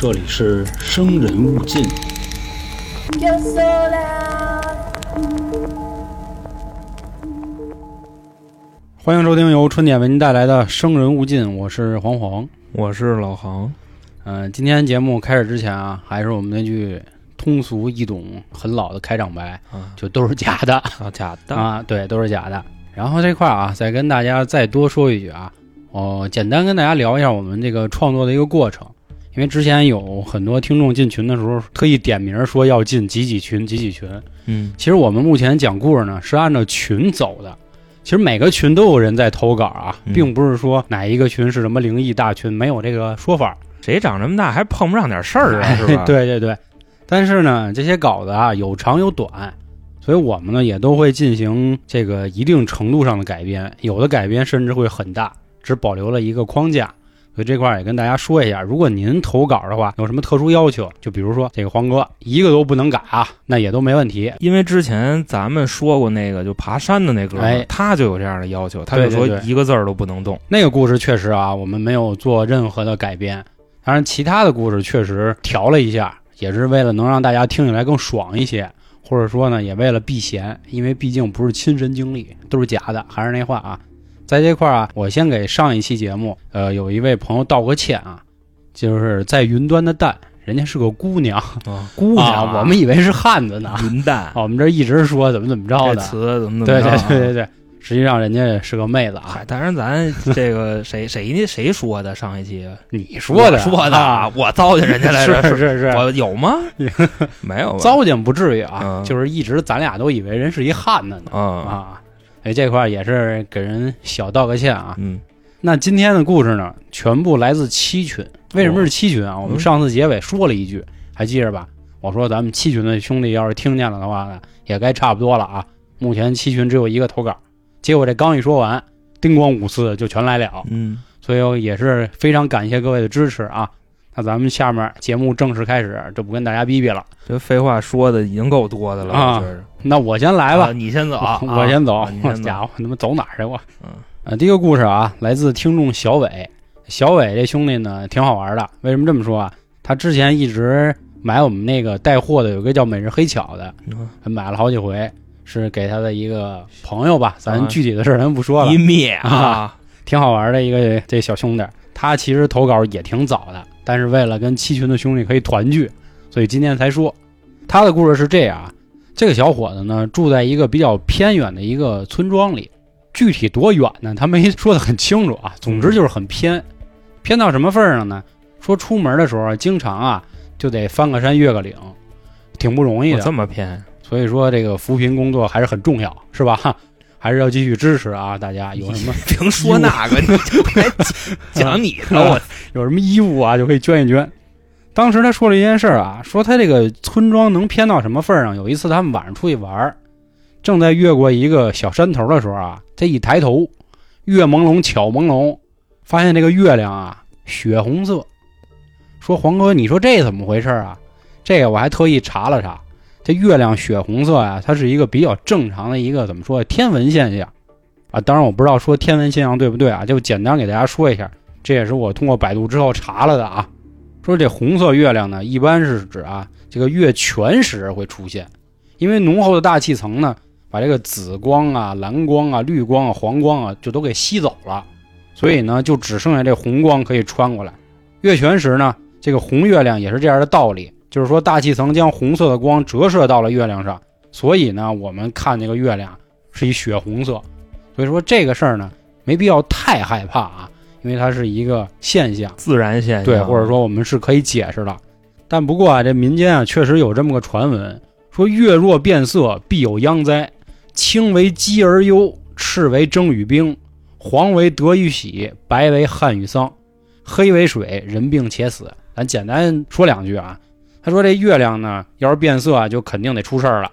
这里是生人勿近。Yo sola. 欢迎收听由春点为您带来的《生人勿近》，我是黄黄。我是老杭，嗯、今天节目开始之前啊，还是我们那句通俗易懂、很老的开场白，啊就都是假的啊，假的，啊，对，都是假的。然后这块儿啊，再跟大家再多说一句啊，哦，简单跟大家聊一下我们这个创作的一个过程。因为之前有很多听众进群的时候，特意点名说要进几几群、几几群。嗯其实我们目前讲故事呢是按照群走的。其实每个群都有人在投稿啊，嗯并不是说哪一个群是什么灵异大群，没有这个说法。谁长这么大还碰不上点事儿啊？是吧？，对对对。但是呢，这些稿子啊有长有短，所以我们呢也都会进行这个一定程度上的改编，有的改编甚至会很大，只保留了一个框架。所以这块儿也跟大家说一下，如果您投稿的话，有什么特殊要求，就比如说这个黄哥一个都不能改啊，那也都没问题。因为之前咱们说过那个就爬山的那哥们儿，哎他就有这样的要求，他就说一个字儿都不能动。那个故事确实啊，我们没有做任何的改编。当然，其他的故事确实调了一下，也是为了能让大家听起来更爽一些，或者说呢，也为了避嫌，因为毕竟不是亲身经历，都是假的。还是那话啊，在这块儿啊，我先给上一期节目，呃，有一位朋友道个歉啊，就是在云端的蛋，人家是个姑娘啊，姑娘啊，我们以为是汉子呢，云蛋啊，我们这一直说怎么怎么着的，词怎么怎对对么着啊？对对对，实际上人家是个妹子啊嗨，，当然咱这个 谁谁谁说的上一期你说的我说的啊，我糟践人家来着，是是是，我有吗？没有吧？糟践不至于啊，嗯就是一直咱俩都以为人是一汉子呢、啊，啊，哎，这块儿也是给人小道个歉啊。嗯那今天的故事呢，全部来自七群。为什么是七群啊？我们嗯上次结尾说了一句，还记着吧？我说咱们七群的兄弟要是听见了的话呢，也该差不多了啊。目前七群只有一个投稿，结果这刚一说完，叮咣五四就全来了，嗯，所以也是非常感谢各位的支持啊。那咱们下面节目正式开始，就不跟大家逼逼了。这废话说的已经够多的了，啊我那我先来吧，啊你先走啊，我先走。好 家伙，他妈走哪儿去我？嗯呃，第一个故事啊，来自听众小伟。小伟这兄弟呢，挺好玩的。为什么这么说啊？他之前一直买我们那个带货的，有个叫每日黑巧的，嗯买了好几回，是给他的一个朋友吧，咱啊具体的事儿咱不说了一。灭啊，挺好玩的一个这小兄弟。他其实投稿也挺早的，但是为了跟七群的兄弟可以团聚，所以今天才说。他的故事是这样啊，这个小伙子呢住在一个比较偏远的一个村庄里，具体多远呢？他没说的很清楚啊。总之就是很偏，偏到什么份儿上呢？说出门的时候啊，经常啊就得翻个山越个岭，挺不容易的。这么偏，所以说这个扶贫工作还是很重要，是吧？还是要继续支持啊！大家 有什么净说那个，你就别讲你的，我 有什么衣物啊，就可以捐一捐。当时他说了一件事儿啊，说他这个村庄能偏到什么份儿上？有一次他们晚上出去玩儿，正在越过一个小山头的时候啊，他一抬头，月朦胧巧朦胧，发现这个月亮啊血红色。说黄哥，你说这怎么回事啊？这个我还特意查了查，这月亮血红色呀、它是一个比较正常的一个怎么说天文现象啊。当然我不知道说天文现象对不对啊，就简单给大家说一下。这也是我通过百度之后查了的啊。说这红色月亮呢，一般是指啊这个月全食会出现，因为浓厚的大气层呢，把这个紫光啊、蓝光啊、绿光啊、黄光啊就都给吸走了，所以呢就只剩下这红光可以穿过来。月全食呢，这个红月亮也是这样的道理，就是说大气层将红色的光折射到了月亮上，所以呢我们看那个月亮是一血红色。所以说这个事儿呢没必要太害怕啊，因为它是一个现象。自然现象，对，或者说我们是可以解释的。但不过啊，这民间啊确实有这么个传闻，说月若变色必有殃灾，青为鸡而忧，赤为征与兵，黄为得与喜，白为旱与丧，黑为水，人病且死。咱简单说两句啊。他说这月亮呢，要是变色啊，就肯定得出事儿了。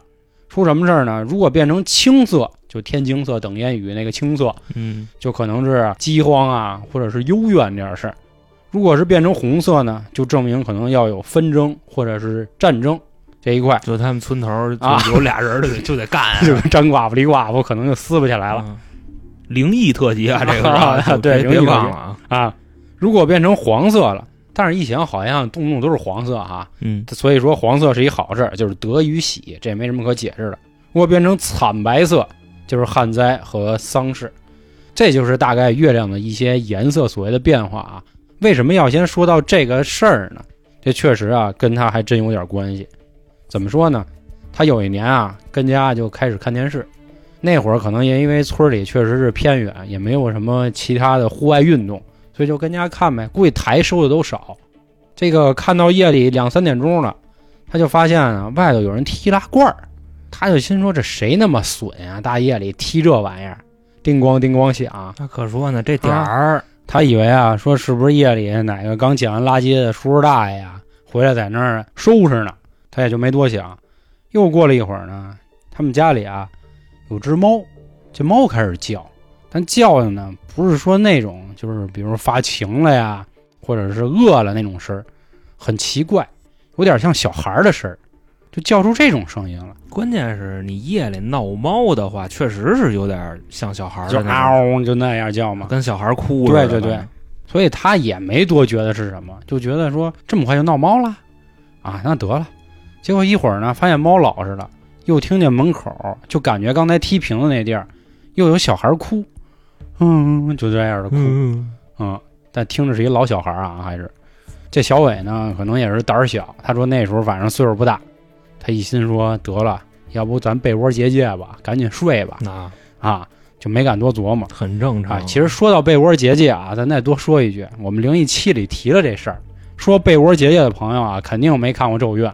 出什么事儿呢？如果变成青色，就天青色等烟雨那个青色，嗯，就可能是饥荒啊，或者是幽怨这样事儿。如果是变成红色呢，就证明可能要有纷争或者是战争这一块，就他们村头有俩人儿就得就得干啊，这个张寡妇李寡妇可能就撕不起来了嗯。灵异特辑啊，这个啊对别忘了啊，啊。如果变成黄色了，但是一想好像动不动都是黄色哈，嗯，所以说黄色是一好事，就是得与喜，这也没什么可解释的。如果变成惨白色，就是旱灾和丧事，这就是大概月亮的一些颜色所谓的变化啊。为什么要先说到这个事儿呢？这确实啊，跟他还真有点关系。怎么说呢？他有一年啊，跟家就开始看电视。那会儿可能也因为村里确实是偏远，也没有什么其他的户外运动，所以就跟家看呗。估计台收的都少。这个看到夜里两三点钟了，他就发现啊，外头有人踢拉罐儿，他就心说这谁那么损啊？大夜里踢这玩意儿，叮咣叮咣响。那可说呢，这点儿他以为啊，说是不是夜里哪个刚捡完垃圾的叔叔大爷呀，回来在那儿收拾呢？他也就没多想。又过了一会儿呢，他们家里啊有只猫，这猫开始叫，但叫的呢不是说那种就是比如发情了呀，或者是饿了那种声儿，很奇怪，有点像小孩儿的声儿，就叫出这种声音了，关键是你夜里闹猫的话，确实是有点像小孩儿就嗷就那样叫嘛。跟小孩哭似的。对对对，所以他也没多觉得是什么，就觉得说这么快就闹猫了，啊，那得了。结果一会儿呢，发现猫老实了，又听见门口就感觉刚才踢瓶子那地儿又有小孩哭，嗯，就这样的哭，嗯，嗯，但听着是一老小孩啊，还是这小伟呢，可能也是胆儿小。他说那时候反正岁数不大，他一心说得了，要不咱被窝结界吧，赶紧睡吧，那啊，就没敢多琢磨。很正常。啊，其实说到被窝结界啊，咱再多说一句，我们灵异期里提了这事儿，说被窝结界的朋友啊，肯定没看过《咒怨》，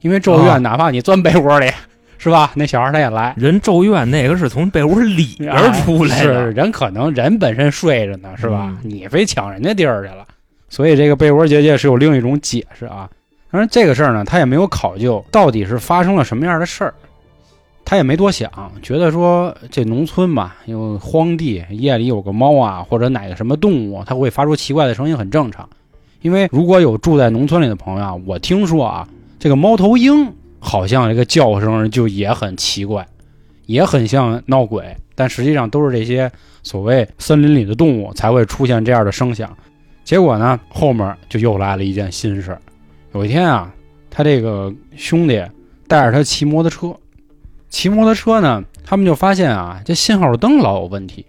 因为《咒怨》啊哪怕你钻被窝里，是吧？那小孩他也来，人咒怨那个是从被窝里 边出来是的，人可能人本身睡着呢，是吧？嗯你非抢人家地儿去了，所以这个被窝结界是有另一种解释啊。当然，这个事儿呢，他也没有考究到底是发生了什么样的事儿，他也没多想，觉得说这农村嘛，有荒地，夜里有个猫啊，或者哪个什么动物，它会发出奇怪的声音，很正常。因为如果有住在农村里的朋友啊，我听说啊，这个猫头鹰好像这个叫声就也很奇怪，也很像闹鬼，但实际上都是这些所谓森林里的动物才会出现这样的声响。结果呢，后面就又来了一件新事。有一天啊，他这个兄弟带着他骑摩托车，骑摩托车呢，他们就发现啊，这信号灯老有问题。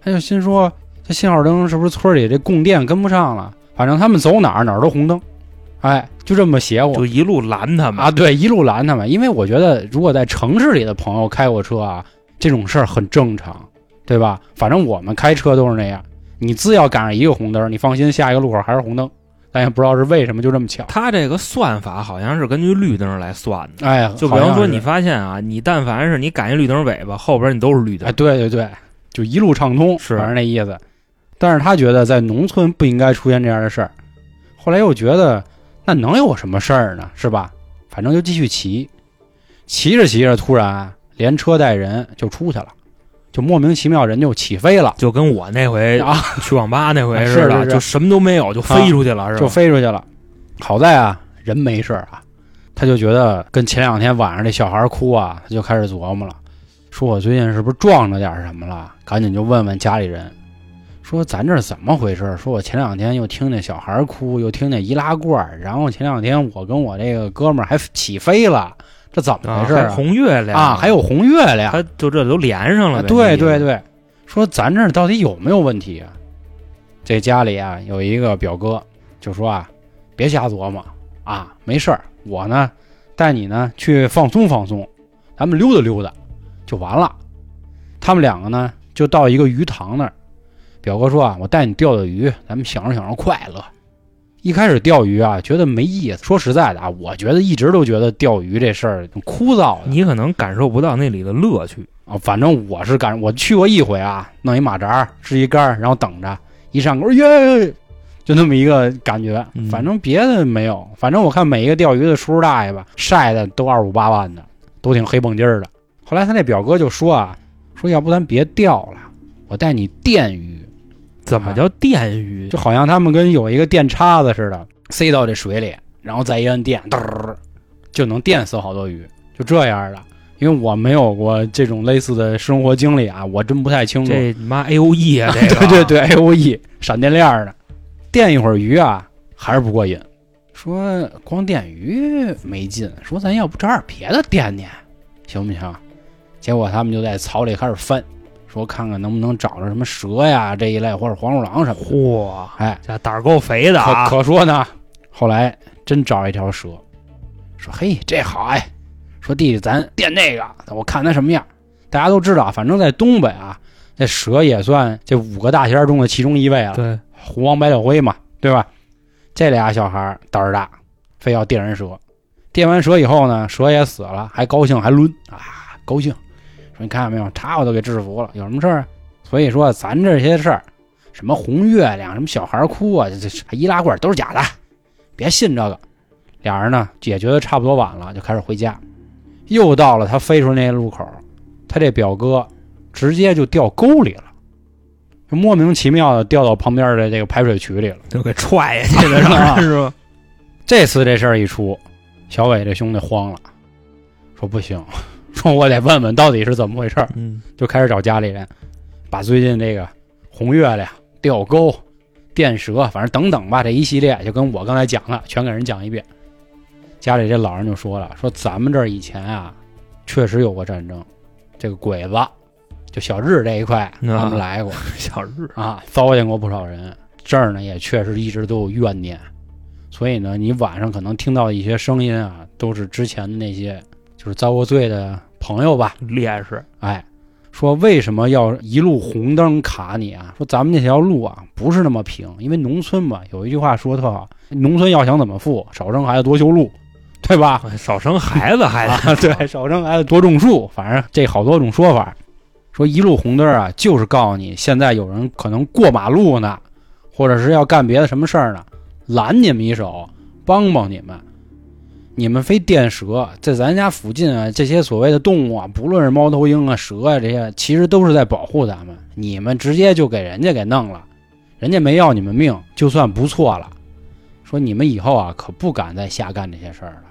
他就心说，这信号灯是不是村里这供电跟不上了？反正他们走哪儿哪儿都红灯，哎，就这么邪乎就一路拦他们啊！对，一路拦他们，因为我觉得如果在城市里的朋友开过车啊，这种事儿很正常，对吧？反正我们开车都是那样，你只要赶上一个红灯，你放心，下一个路口还是红灯。咱也不知道是为什么就这么巧。他这个算法好像是根据绿灯来算的。哎，就比方说你发现啊，你但凡是你赶一绿灯尾巴，后边你都是绿灯哎，。对对对，就一路畅通，是反正那意思。但是他觉得在农村不应该出现这样的事儿，后来又觉得那能有什么事儿呢？是吧？反正就继续骑，骑着骑着，突然连车带人就出去了，就莫名其妙人就起飞了就跟我那回啊，去网吧那回似的，就什么都没有，就飞出去了，是就？飞出去了。好在啊，人没事儿啊，他就觉得跟前两天晚上这小孩哭啊，他就开始琢磨了，说我最近是不是撞着点什么了？赶紧就问问家里人，说咱这是怎么回事？说我前两天又听见小孩哭，又听见易拉罐儿，然后前两天我跟我这个哥们儿还起飞了，这怎么啊，回事红月亮啊，还有红月亮，他就这都连上了啊。对对，对，说咱这到底有没有问题啊？这家里啊有一个表哥就说啊，别瞎琢磨啊，没事儿，我呢带你呢去放松放松，咱们溜达溜达就完了。他们两个呢就到一个鱼塘那儿，表哥说啊，我带你钓钓鱼，咱们享受享受快乐。一开始钓鱼啊，觉得没意思。说实在的啊，我觉得一直都觉得钓鱼这事儿挺枯燥的。你可能感受不到那里的乐趣。啊，反正我是感，我去过一回啊，弄一马扎，支一杆儿，然后等着，一上钩，耶，就那么一个感觉嗯。反正别的没有，反正我看每一个钓鱼的叔叔大爷吧，晒的都二五八万的，都挺黑蹦筋儿的。后来他那表哥就说啊，说要不咱别钓了，我带你电鱼，怎么叫电鱼？就好像他们跟有一个电叉子似的，塞到这水里，然后再一摁电，嘚儿就能电死好多鱼，就这样的。因为我没有过这种类似的生活经历啊，我真不太清楚。这妈 A O E 啊，这个对对对，A O E 闪电链儿的，电一会儿鱼啊，还是不过瘾，说光电鱼没劲，说咱要不找点别的电电，行不行？结果他们就在草里开始翻，说看看能不能找着什么蛇呀这一类，或者黄鼠狼什么的。嚯，哎，这胆儿够肥的可啊！可说呢，后来真找一条蛇，说嘿这好哎，说弟弟咱垫那个，我看它什么样。大家都知道，反正在东北啊，那蛇也算这五个大仙儿中的其中一位了。对，狐王白柳灰嘛，对吧？这俩小孩胆儿大，非要电人蛇。电完蛇以后呢，蛇也死了，还高兴还抡啊，高兴。说你看见没有，他我都给制服了，有什么事儿啊？所以说咱这些事儿，什么红月亮，什么小孩哭啊，这这易拉罐都是假的，别信这个。俩人呢解决的差不多晚了，就开始回家。又到了他飞出那路口，他这表哥直接就掉沟里了，就莫名其妙的掉到旁边的这个排水渠里了。就给踹下去了，啊是吧？这次这事儿一出，小伟这兄弟慌了，说不行，说 我得问问到底是怎么回事儿，嗯，就开始找家里人，把最近这个红月亮、吊钩、电蛇，反正等等吧，这一系列就跟我刚才讲的全给人讲一遍。家里这老人就说了，说咱们这儿以前啊，确实有过战争，这个鬼子，就小日这一块，他们来过。小日啊，糟践过不少人。这儿呢也确实一直都有怨念，所以呢，你晚上可能听到一些声音啊，都是之前的那些就是遭过罪的朋友吧。烈士，哎，说为什么要一路红灯卡你啊？说咱们那条路啊不是那么平，因为农村嘛，有一句话说的特好，农村要想怎么富，少生孩子多修路，对吧？少生孩子还啊，对，少生孩子多种树，反正这好多种说法。说一路红灯啊，就是告诉你现在有人可能过马路呢，或者是要干别的什么事儿呢，拦你们一手，帮帮你们。你们非电蛇，在咱家附近啊，这些所谓的动物啊，不论是猫头鹰啊、蛇啊这些，其实都是在保护咱们。你们直接就给人家给弄了，人家没要你们命，就算不错了。说你们以后啊，可不敢再瞎干这些事儿了。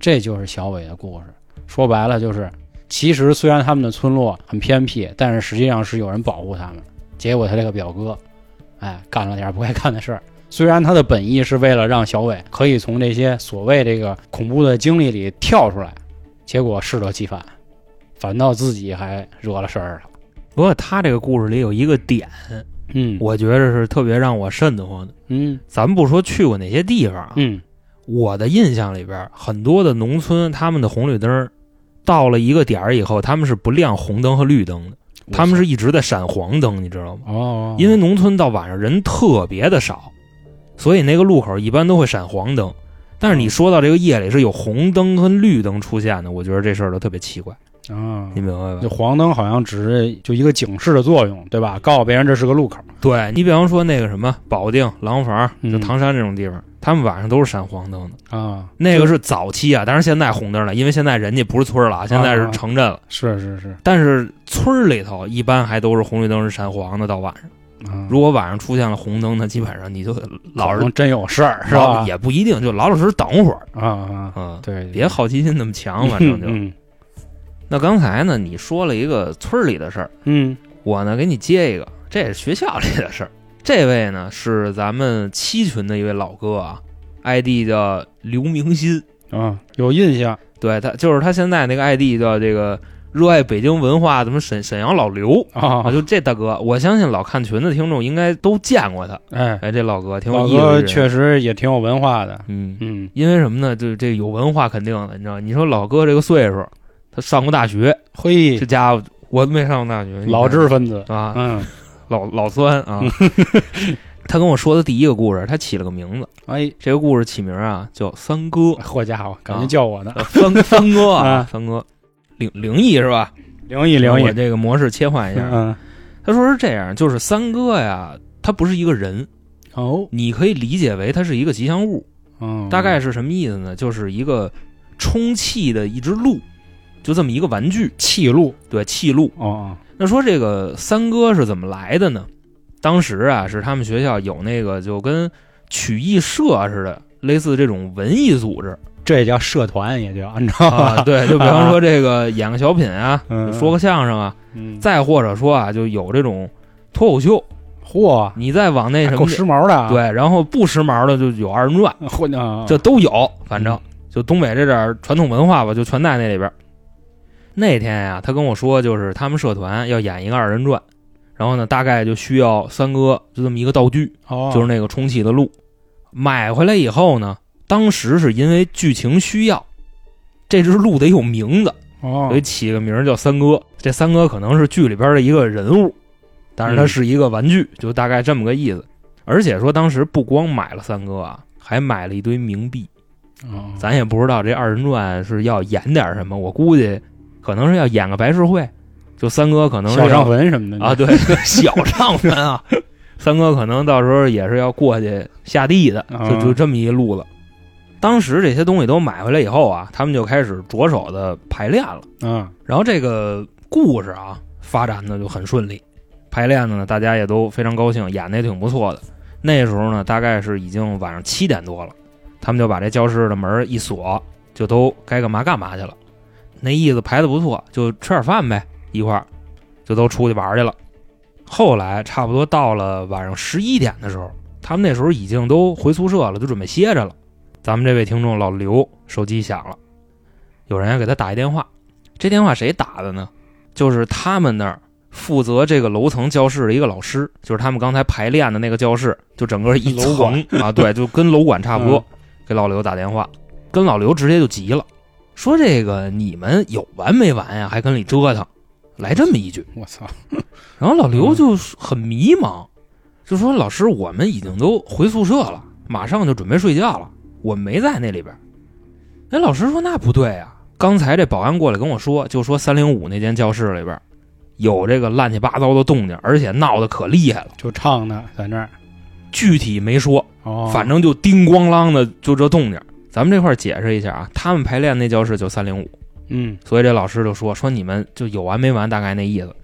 这就是小伟的故事。说白了就是，其实虽然他们的村落很偏僻，但是实际上是有人保护他们。结果他这个表哥，哎，干了点不该干的事儿。虽然他的本意是为了让小伟可以从这些所谓这个恐怖的经历里跳出来，结果适得其反，反倒自己还惹了事儿了。不过他这个故事里有一个点，嗯，我觉着是特别让我瘆得慌的。嗯咱们不说去过哪些地方啊，嗯我的印象里边，很多的农村他们的红绿灯到了一个点儿以后，他们是不亮红灯和绿灯的，他们是一直在闪黄灯，你知道吗？哦，因为农村到晚上人特别的少，所以那个路口一般都会闪黄灯。但是你说到这个夜里是有红灯和绿灯出现的，我觉得这事儿就特别奇怪，啊你，明白吧就？黄灯好像只是就一个警示的作用，对吧？告诉别人这是个路口。对你比方说那个什么保定、廊坊、嗯就唐山这种地方，他们晚上都是闪黄灯的。啊，那个是早期啊，但是现在红灯了，因为现在人家不是村儿了，现在是城镇了。是是是，但是村里头一般还都是红绿灯是闪黄的，到晚上，啊如果晚上出现了红灯，那基本上你就老是真有事儿是吧？也不一定，就老老实实等会儿，啊啊，嗯，对，别好奇心那么强，反正就。嗯那刚才呢，你说了一个村儿里的事儿，嗯。我呢给你接一个，这是学校里的事儿。这位呢是咱们七群的一位老哥啊，ID 叫刘明新，啊，有印象。对他就是他现在那个 ID 叫这个热爱北京文化，怎么沈沈阳老刘？啊，啊，就这大哥，我相信老看群的听众应该都见过他。哎，哎，这老哥挺有老意思确实也挺有文化的，嗯，嗯，因为什么呢？就这有文化肯定的，你知道？你说老哥这个岁数，他上过大学，嘿。这，家伙我没上过大学，老知识分子，啊，嗯，老老酸啊。他跟我说的第一个故事，他起了个名字，哎，这个故事起名啊叫三哥，好家伙，感觉叫我呢，叫三三哥啊啊，三哥，灵灵异是吧？灵异灵异我，这个模式切换一下。嗯，他说是这样，就是三哥呀，他不是一个人，哦，你可以理解为他是一个吉祥物。嗯，大概是什么意思呢？就是一个充气的一只鹿，就这么一个玩具，气鹿，对，气鹿。哦，那说这个三哥是怎么来的呢？当时啊，是他们学校有那个就跟曲艺社似的，类似这种文艺组织这也叫社团，也叫，你知道啊。吧？对，就比方说这个演个小品啊，嗯说个相声啊，嗯，再或者说啊，就有这种脱口秀嚯，你再往那什够么，时髦的啊！对，然后不时髦的就有二人转，混啊，这都有，反正嗯就东北这点传统文化吧，就全在那里边。那天呀，他跟我说，就是他们社团要演一个二人转，然后呢，大概就需要三哥就这么一个道具，哦，就是那个充气的鹿。买回来以后呢，当时是因为剧情需要，这只鹿得有名字，哦所以起个名叫三哥。这三哥可能是剧里边的一个人物，但是他嗯是一个玩具，就大概这么个意思。而且说当时不光买了三哥啊，还买了一堆冥币。哦咱也不知道这二人转是要演点什么，我估计可能是要演个白事会，就三哥可能是小上坟什么的啊，，对，小上坟啊，三哥可能到时候也是要过去下地的，啊就就这么一路子。当时这些东西都买回来以后啊，他们就开始着手的排练了。嗯然后这个故事啊发展的就很顺利，排练的呢大家也都非常高兴，演的也挺不错的。那时候呢大概是已经晚上七点多了，他们就把这教室的门一锁，就都该干嘛干嘛去了。那意思排的不错，就吃点饭呗，一块儿就都出去玩去了。后来差不多到了晚上十一点的时候，他们那时候已经都回宿舍了，就准备歇着了。咱们这位听众老刘手机响了，有人要给他打一电话。这电话谁打的呢？就是他们那儿负责这个楼层教室的一个老师，就是他们刚才排练的那个教室，就整个一层啊，对，就跟楼管差不多。给老刘打电话，跟老刘直接就急了，说这个你们有完没完呀？还跟里折腾，来这么一句。我操，然后老刘就很迷茫，就说：“老师，我们已经都回宿舍了，马上就准备睡觉了，我没在那里边。”哎，老师说：“那不对啊，刚才这保安过来跟我说，就说三零五那间教室里边有这个乱七八糟的动静，而且闹得可厉害了。就唱呢，在那儿具体没说，哦，反正就叮咣啷的就这动静。咱们这块儿解释一下啊，他们排练那教室就三零五，嗯所以这老师就说说你们就有完没完，大概那意思。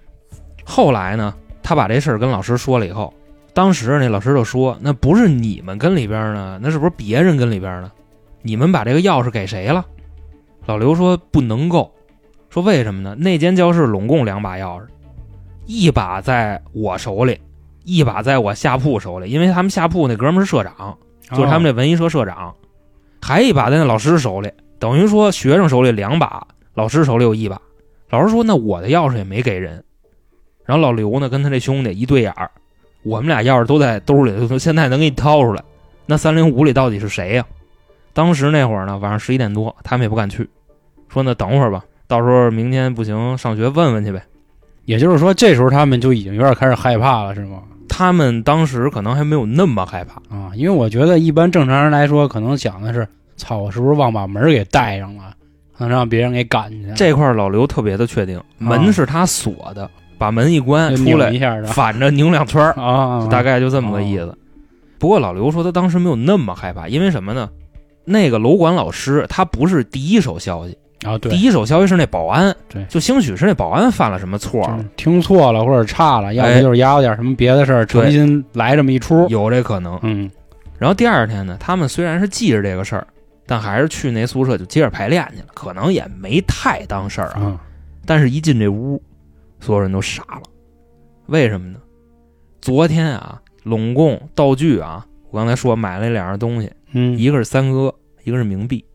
后来呢，他把这事儿跟老师说了以后，当时那老师就说：“那不是你们跟里边呢，那是不是别人跟里边呢？你们把这个钥匙给谁了？”老刘说：“不能够。”说为什么呢？那间教室拢共两把钥匙，一把在我手里，一把在我下铺手里，因为他们下铺那哥们是社长，就是他们这这文艺社社长，还一把在那老师手里，等于说学生手里两把，老师手里有一把。老师说：“那我的钥匙也没给人。”然后老刘呢跟他这兄弟一对眼儿，我们俩钥匙都在兜里，现在能给你掏出来。那三零五里到底是谁呀、当时那会儿呢，晚上十一点多，他们也不敢去，说那等会儿吧，到时候明天不行上学问问去呗。也就是说，这时候他们就已经有点开始害怕了，是吗？他们当时可能还没有那么害怕，啊，因为我觉得一般正常人来说，可能想的是，操，我是不是忘把门给带上了，能让别人给赶去？这块老刘特别的确定，门是他锁的，把门一关出来反着拧两圈儿，啊，大概就这么个意思。不过老刘说他当时没有那么害怕，因为什么呢？那个楼管老师他不是第一手消息，啊，对第，一手消息是那保安，对就兴许是那保安犯了什么错了，听错了或者差了，要哎不就是压有点什么别的事儿，诚心来这么一出。有这可能。嗯，然后第二天呢，他们虽然是记着这个事儿，但还是去那宿舍就接着排练去了，可能也没太当事儿啊。啊，但是，一进这屋，所有人都傻了。为什么呢？昨天啊，拢共道具啊，我刚才说买了两样东西，嗯，一个是三哥，一个是冥币。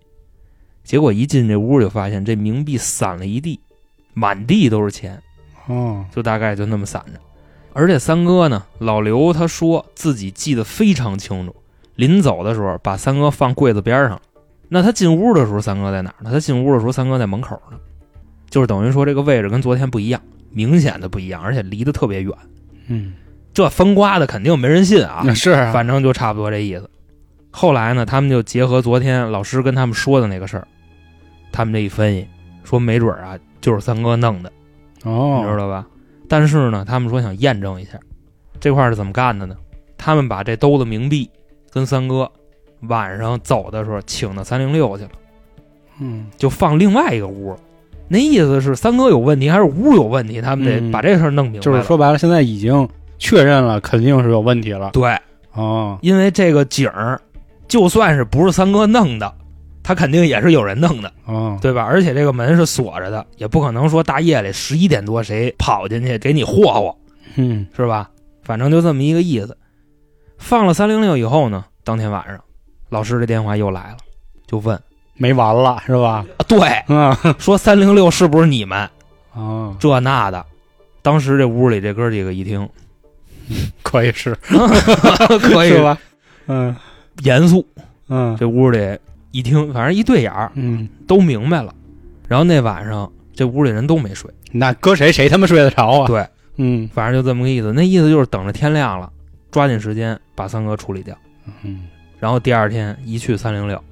结果一进这屋就发现这冥币散了一地，满地都是钱，哦，就大概就那么散着。而且三哥呢，老刘他说自己记得非常清楚，临走的时候把三哥放柜子边上了。那他进屋的时候，三哥在哪儿呢？他进屋的时候，三哥在门口呢，就是等于说这个位置跟昨天不一样，明显的不一样，而且离得特别远。嗯，这风刮的肯定没人信啊，那是啊，反正就差不多这意思。后来呢，他们就结合昨天老师跟他们说的那个事儿，他们这一分析，说没准儿啊就是三哥弄的，哦，你知道吧？但是呢，他们说想验证一下，这块儿是怎么干的呢？他们把这兜子冥币跟三哥晚上走的时候请到三零六去了，嗯，就放另外一个屋。那意思是三哥有问题还是屋有问题？他们得嗯把这事儿弄明白了。就是说白了，现在已经确认了，肯定是有问题了。对，哦，因为这个景儿，就算是不是三哥弄的，他肯定也是有人弄的。哦，对吧？而且这个门是锁着的，也不可能说大夜里十一点多谁跑进去给你霍霍，嗯，是吧？反反正就这么一个意思。放了三零六以后呢，当天晚上，老师的电话又来了，就问没完了是吧？啊，对，嗯说三零六是不是你们啊，这那的？当时这屋里这哥几个一听，可以是 可以是吧？嗯严肃，嗯这屋里一听，反正一对眼儿嗯，都明白了。然后那晚上这屋里人都没睡，那搁谁谁他妈睡得着啊？对，嗯反正就这么个意思。那意思就是等着天亮了，抓紧时间把三哥处理掉。嗯，然后第二天一去三零六，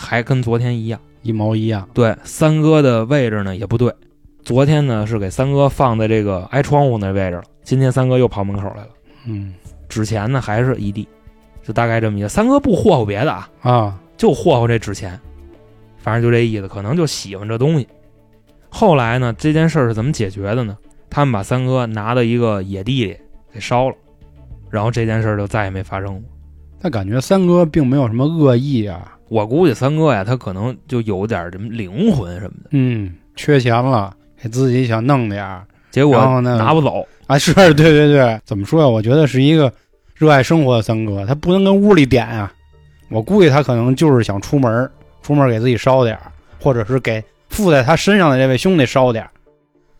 还跟昨天一样。一毛一样。对，三哥的位置呢也不对，昨天呢是给三哥放在这个挨窗户那位置了，今天三哥又跑门口来了。嗯纸钱呢还是一地，就大概这么一个。三哥不霍霍别的啊，啊，就霍霍这纸钱，反正就这意思，可能就喜欢这东西。后来呢，这件事儿是怎么解决的呢？他们把三哥拿到一个野地里给烧了，然后这件事儿就再也没发生过。但感觉三哥并没有什么恶意啊。我估计三哥呀，他可能就有点什么灵魂什么的，嗯，缺钱了，给自己想弄点儿结果拿不走。啊。是对对对，怎么说呀？我觉得是一个热爱生活的三哥，他不能跟屋里点啊。我估计他可能就是想出门，出门给自己烧点儿，或者是给附在他身上的这位兄弟烧点儿。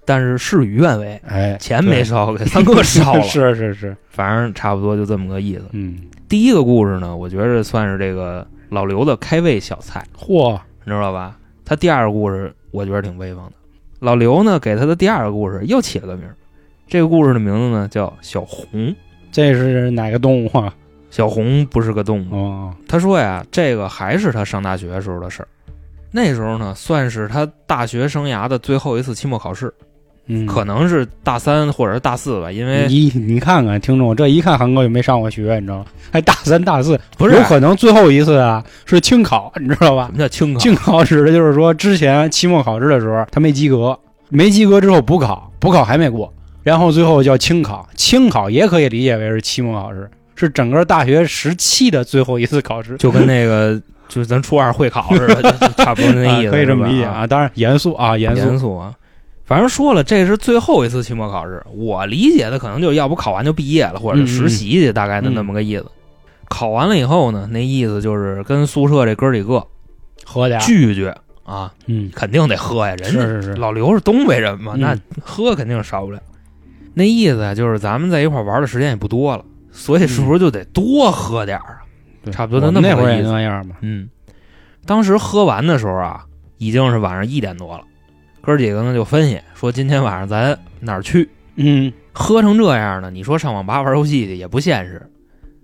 但是事与愿违，哎，钱没烧，给三哥烧了。是是是，反正差不多就这么个意思。嗯，第一个故事呢，我觉得算是这个老刘的开胃小菜，嚯，你知道吧？他第二个故事我觉得挺威风的。老刘呢给他的第二个故事又起了个名儿，这个故事的名字呢叫小红。这是哪个动物啊？小红不是个动物，哦，他说呀，这个还是他上大学时候的事儿。那时候呢，算是他大学生涯的最后一次期末考试，嗯，可能是大三或者是大四吧，因为你你看看听众，这一看韩哥就没上过学，你知道吗？还大三大四，不是有可能最后一次啊是清考，你知道吧什？么叫清考？清考指的就是说之前期末考试的时候他没及格，没及格之后补考，补考还没过，然后最后叫清考，清考也可以理解为是期末考试，是整个大学时期的最后一次考试。就跟那个就是咱初二会考似的，差不多那意思，啊可以这么理解啊。当然严肃啊，严肃严肃啊。反正说了，这是最后一次期末考试。我理解的可能就是要不考完就毕业了，或者是实习去，大概的那么个意思。考完了以后呢，那意思就是跟宿舍这哥几个喝点，聚聚啊，嗯，肯定得喝呀。人家是是是，老刘是东北人嘛，嗯那喝肯定少不了。那意思啊，就是咱们在一块玩的时间也不多了，所以是不是就得多喝点儿啊？对差不多我们那会儿也就那么个意思那样嘛。嗯，当时喝完的时候啊，已经是晚上一点多了。哥几个呢就分析说，今天晚上咱哪儿去？嗯喝成这样呢，你说上网吧玩游戏去也不现实。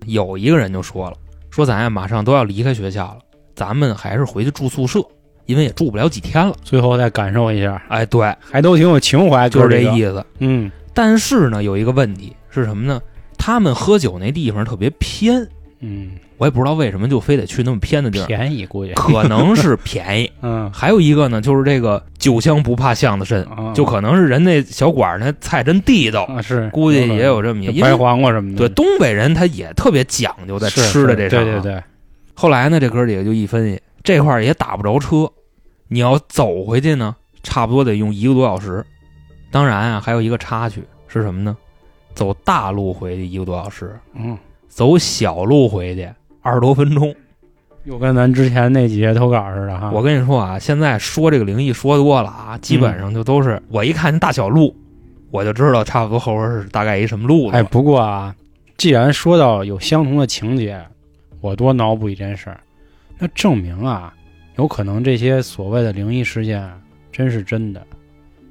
有一个人就说了，说咱呀马上都要离开学校了，咱们还是回去住宿舍，因为也住不了几天了。最后再感受一下，哎，对，还都挺有情怀，就是这。意思。嗯但是呢，有一个问题是什么呢？他们喝酒那地方特别偏，嗯，我也不知道为什么就非得去那么偏的地儿，便宜估计。可能是便宜。嗯还有一个呢，就是这个酒香不怕巷子深，啊，就可能是人那小馆儿那菜真地道，啊是，估计也有这么一个。因白黄瓜什么的。对东北人他也特别讲究在吃的这上、是对对。对，后来呢，这哥几个就一分析，这块儿也打不着车，你要走回去呢，差不多得用一个多小时。当然啊，还有一个插曲是什么呢？走大路回去一个多小时，嗯，走小路回去二十多分钟。又跟咱之前那几节投稿似的哈。我跟你说啊，现在说这个灵异说多了啊，基本上就都是、我一看大小路，我就知道差不多后边是大概一什么路了。不过啊，既然说到有相同的情节，我多脑补一件事儿，那证明啊，有可能这些所谓的灵异事件啊，真是真的。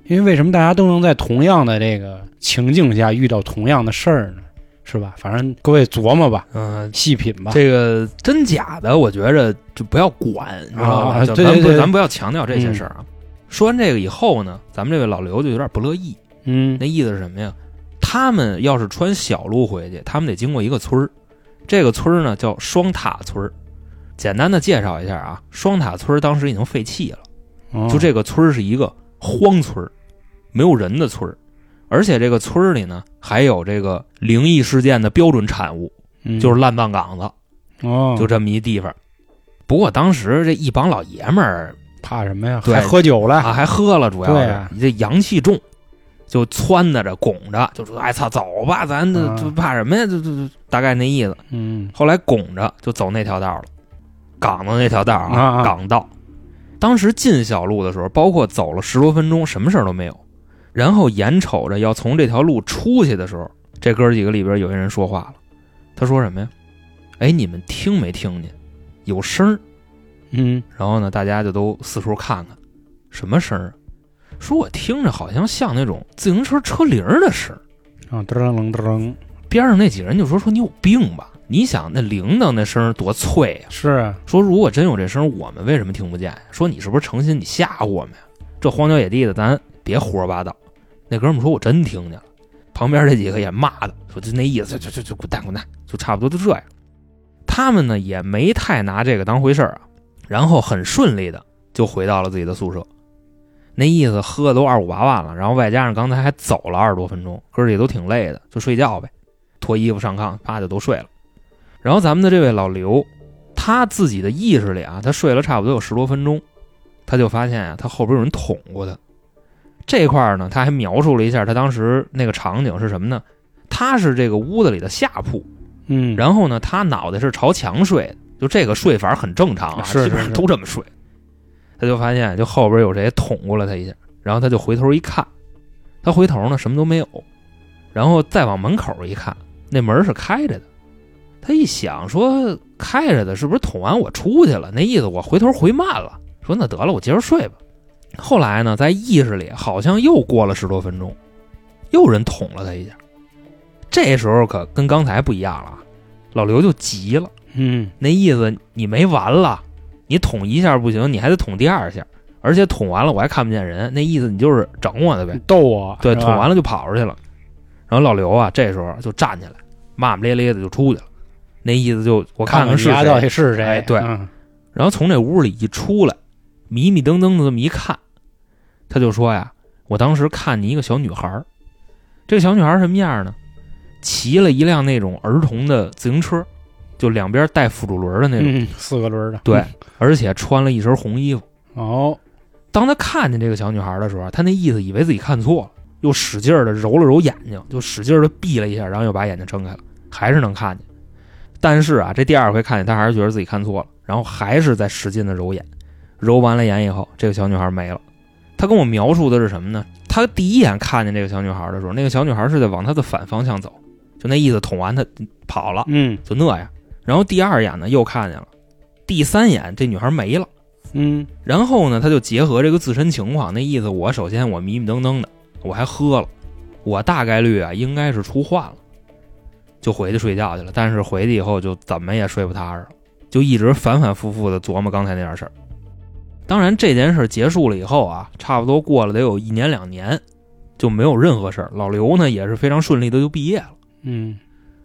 因为为什么大家都能在同样的这个情境下遇到同样的事儿呢？是吧？反正各位琢磨吧，嗯、细品吧。这个真假的，我觉着就不要管，你知道吧？啊就咱咱不要强调这些事儿啊。说完这个以后呢，咱们这位老刘就有点不乐意，嗯那意思是什么呀？他们要是穿小路回去，他们得经过一个村儿，这个村儿呢叫双塔村儿。简单的介绍一下啊，双塔村儿当时已经废弃了，哦就这个村儿是一个荒村儿，没有人的村儿，而且这个村里呢还有这个灵异事件的标准产物，嗯就是烂葬岗子。哦，就这么一地方。不过当时这一帮老爷们儿怕什么呀？还喝酒了。啊，还喝了，主要是、啊你这阳气重，就撺掇着拱着，就说：“哎操，走吧，咱这啊怕什么呀？就就就大概那意思。嗯”后来拱着就走那条道了，岗子那条道啊啊港道。当时进小路的时候，包括走了十多分钟，什么事儿都没有。然后眼瞅着要从这条路出去的时候，这哥几个里边有些人说话了，他说什么呀？哎，你们听没听见？有声儿。嗯然后呢，大家就都四处看看，什么声儿啊？说我听着好像像那种自行车车铃儿的声儿。啊，噔噔噔，边上那几个人就说：“说你有病吧？你想那铃铛那声儿多脆呀、是啊，说如果真有这声儿，我们为什么听不见？说你是不是诚心你吓唬我们呀？这荒郊野地的，咱别胡说八道。那哥们说我真听见了，旁边这几个也骂他，说就那意思，就就就就滚蛋滚蛋，就差不多就这样。他们呢也没太拿这个当回事儿啊，然后很顺利的就回到了自己的宿舍。那意思喝的都二五八万了，然后外加上刚才还走了二十多分钟，哥儿几个都挺累的，就睡觉呗，脱衣服上炕，啪就都睡了。然后咱们的这位老刘，他自己的意识里啊，他睡了差不多有十多分钟，他就发现啊，他后边有人捅过他。这块儿呢，他还描述了一下他当时那个场景是什么呢？他是这个屋子里的下铺，嗯，然后呢，他脑袋是朝墙睡的，就这个睡法很正常啊，是基本上都这么睡。他就发现，就后边有谁捅过了他一下，然后他就回头一看，他回头呢什么都没有，然后再往门口一看，那门是开着的。他一想说，开着的是不是捅完我出去了？那意思我回头回慢了。说那得了，我接着睡吧。后来呢，在意识里好像又过了十多分钟，又人捅了他一下。这时候可跟刚才不一样了啊，老刘就急了，嗯那意思你没完了，你捅一下不行，你还得捅第二下，而且捅完了我还看不见人，那意思你就是整我的呗。逗我，对，捅完了就跑出去了。然后老刘啊，这时候就站起来，骂骂咧咧的就出去了，那意思就我看看是谁到底谁。是谁？哎对嗯然后从这屋里一出来，迷迷瞪瞪的这么一看，他就说呀：“我当时看见一个小女孩儿，这个小女孩儿什么样呢？骑了一辆那种儿童的自行车，就两边带辅助轮的那种，嗯，四个轮的，对，而且穿了一身红衣服。哦，当他看见这个小女孩的时候，他那意思以为自己看错了，又使劲的揉了揉眼睛，就使劲的闭了一下，然后又把眼睛睁开了，还是能看见。但是啊，这第二回看见他还是觉得自己看错了，然后还是在使劲的揉眼，揉完了眼以后，这个小女孩没了。他跟我描述的是什么呢？他第一眼看见这个小女孩的时候，那个小女孩是在往他的反方向走，就那意思，捅完他跑了，嗯就那样。然后第二眼呢又看见了，第三眼这女孩没了。嗯然后呢，他就结合这个自身情况，那意思我首先我迷迷瞪瞪的，我还喝了，我大概率啊应该是出幻了，就回去睡觉去了。但是回去以后就怎么也睡不踏实了，就一直反反复复的琢磨刚才那点事儿。当然这件事结束了以后啊，差不多过了得有一年两年，就没有任何事儿。老刘呢也是非常顺利的就毕业了。嗯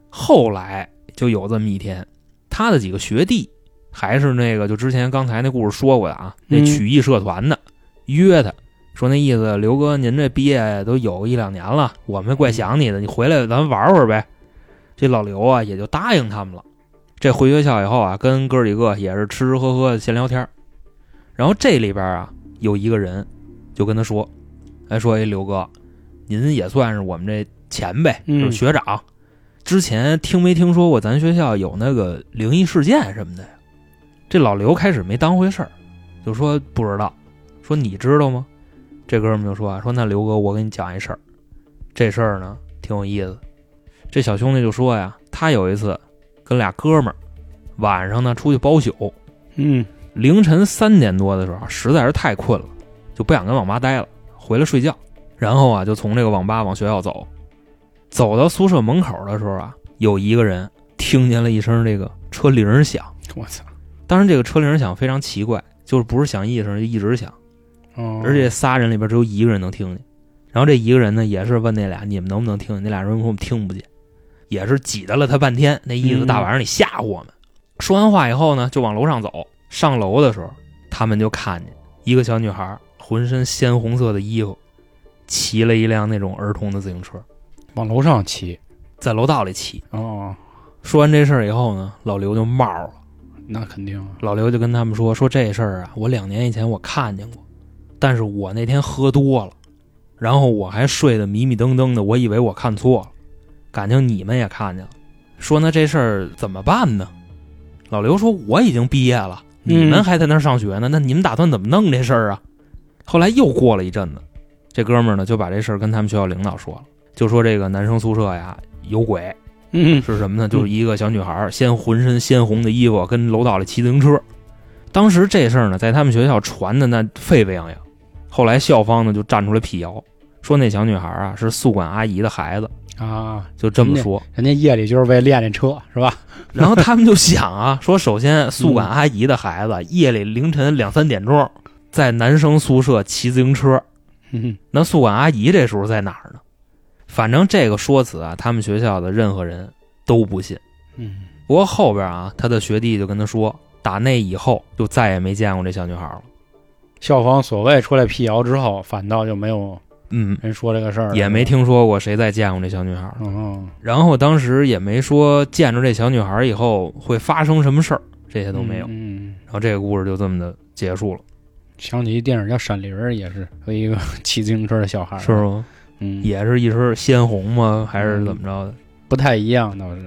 后来就有这么一天，他的几个学弟，还是那个就之前刚才那故事说过的啊，那嗯曲艺社团的、约他说那意思，刘哥您这毕业都有一两年了，我们怪想你的，你回来咱玩会儿呗。这老刘啊也就答应他们了。这回学校以后啊，跟哥几个也是吃吃喝喝的闲聊天儿然后这里边啊有一个人就跟他说，哎说哎刘哥，您也算是我们这前辈，嗯就是学长。之前听没听说过咱学校有那个灵异事件什么的呀？这老刘开始没当回事儿，就说不知道。说你知道吗？这哥们就说啊，说那刘哥，我给你讲一事儿。这事儿呢挺有意思。这小兄弟就说呀，他有一次跟俩哥们儿晚上呢出去包宿，嗯凌晨三点多的时候啊，实在是太困了，就不想跟网吧待了，回来睡觉。然后啊，就从这个网吧往学校走。走到宿舍门口的时候啊，有一个人听见了一声这个车铃响。我操，当然，这个车铃响非常奇怪，就是不是响一声就一直响，哦，而且仨人里边只有一个人能听见。然后这一个人呢，也是问那俩你们能不能听见？那俩人说我们听不见，也是挤兑了他半天，那意思嗯大晚上你吓唬我们。说完话以后呢，就往楼上走。上楼的时候，他们就看见一个小女孩，浑身鲜红色的衣服，骑了一辆那种儿童的自行车，往楼上骑，在楼道里骑。哦，说完这事儿以后呢，老刘就冒了。那肯定啊，老刘就跟他们说：“说这事儿啊，我两年以前我看见过，但是我那天喝多了，然后我还睡得迷迷瞪瞪的，我以为我看错了，感情你们也看见了。说那这事儿怎么办呢？老刘说我已经毕业了，嗯你们还在那儿上学呢，那你们打算怎么弄这事儿啊？后来又过了一阵子，这哥们儿呢就把这事儿跟他们学校领导说了，就说这个男生宿舍呀有鬼，嗯是什么呢？就是一个小女孩儿掀浑身鲜红的衣服，跟楼道里骑自行车。当时这事儿呢，在他们学校传的那沸沸扬扬。后来校方呢就站出来辟谣，说那小女孩啊是宿管阿姨的孩子，啊，就这么说。人家夜里就是为练练车是吧？然后他们就想啊，说首先宿管阿姨的孩子夜里凌晨两三点钟在男生宿舍骑自行车，嗯那宿管阿姨这时候在哪儿呢？反正这个说辞啊，他们学校的任何人都不信。嗯不过后边啊，他的学弟就跟他说，打那以后就再也没见过这小女孩了。校方所谓出来辟谣之后，反倒就没有嗯，人说这个事儿，也没听说过谁再见过这小女孩了。嗯，然后当时也没说见着这小女孩以后会发生什么事儿，这些都没有。嗯，然后这个故事就这么的结束了，想起一电影叫《闪灵》，也是和一个 骑自行车的小孩，是，吗？嗯，也是一身鲜红吗？还是怎么着的？不太一样倒是。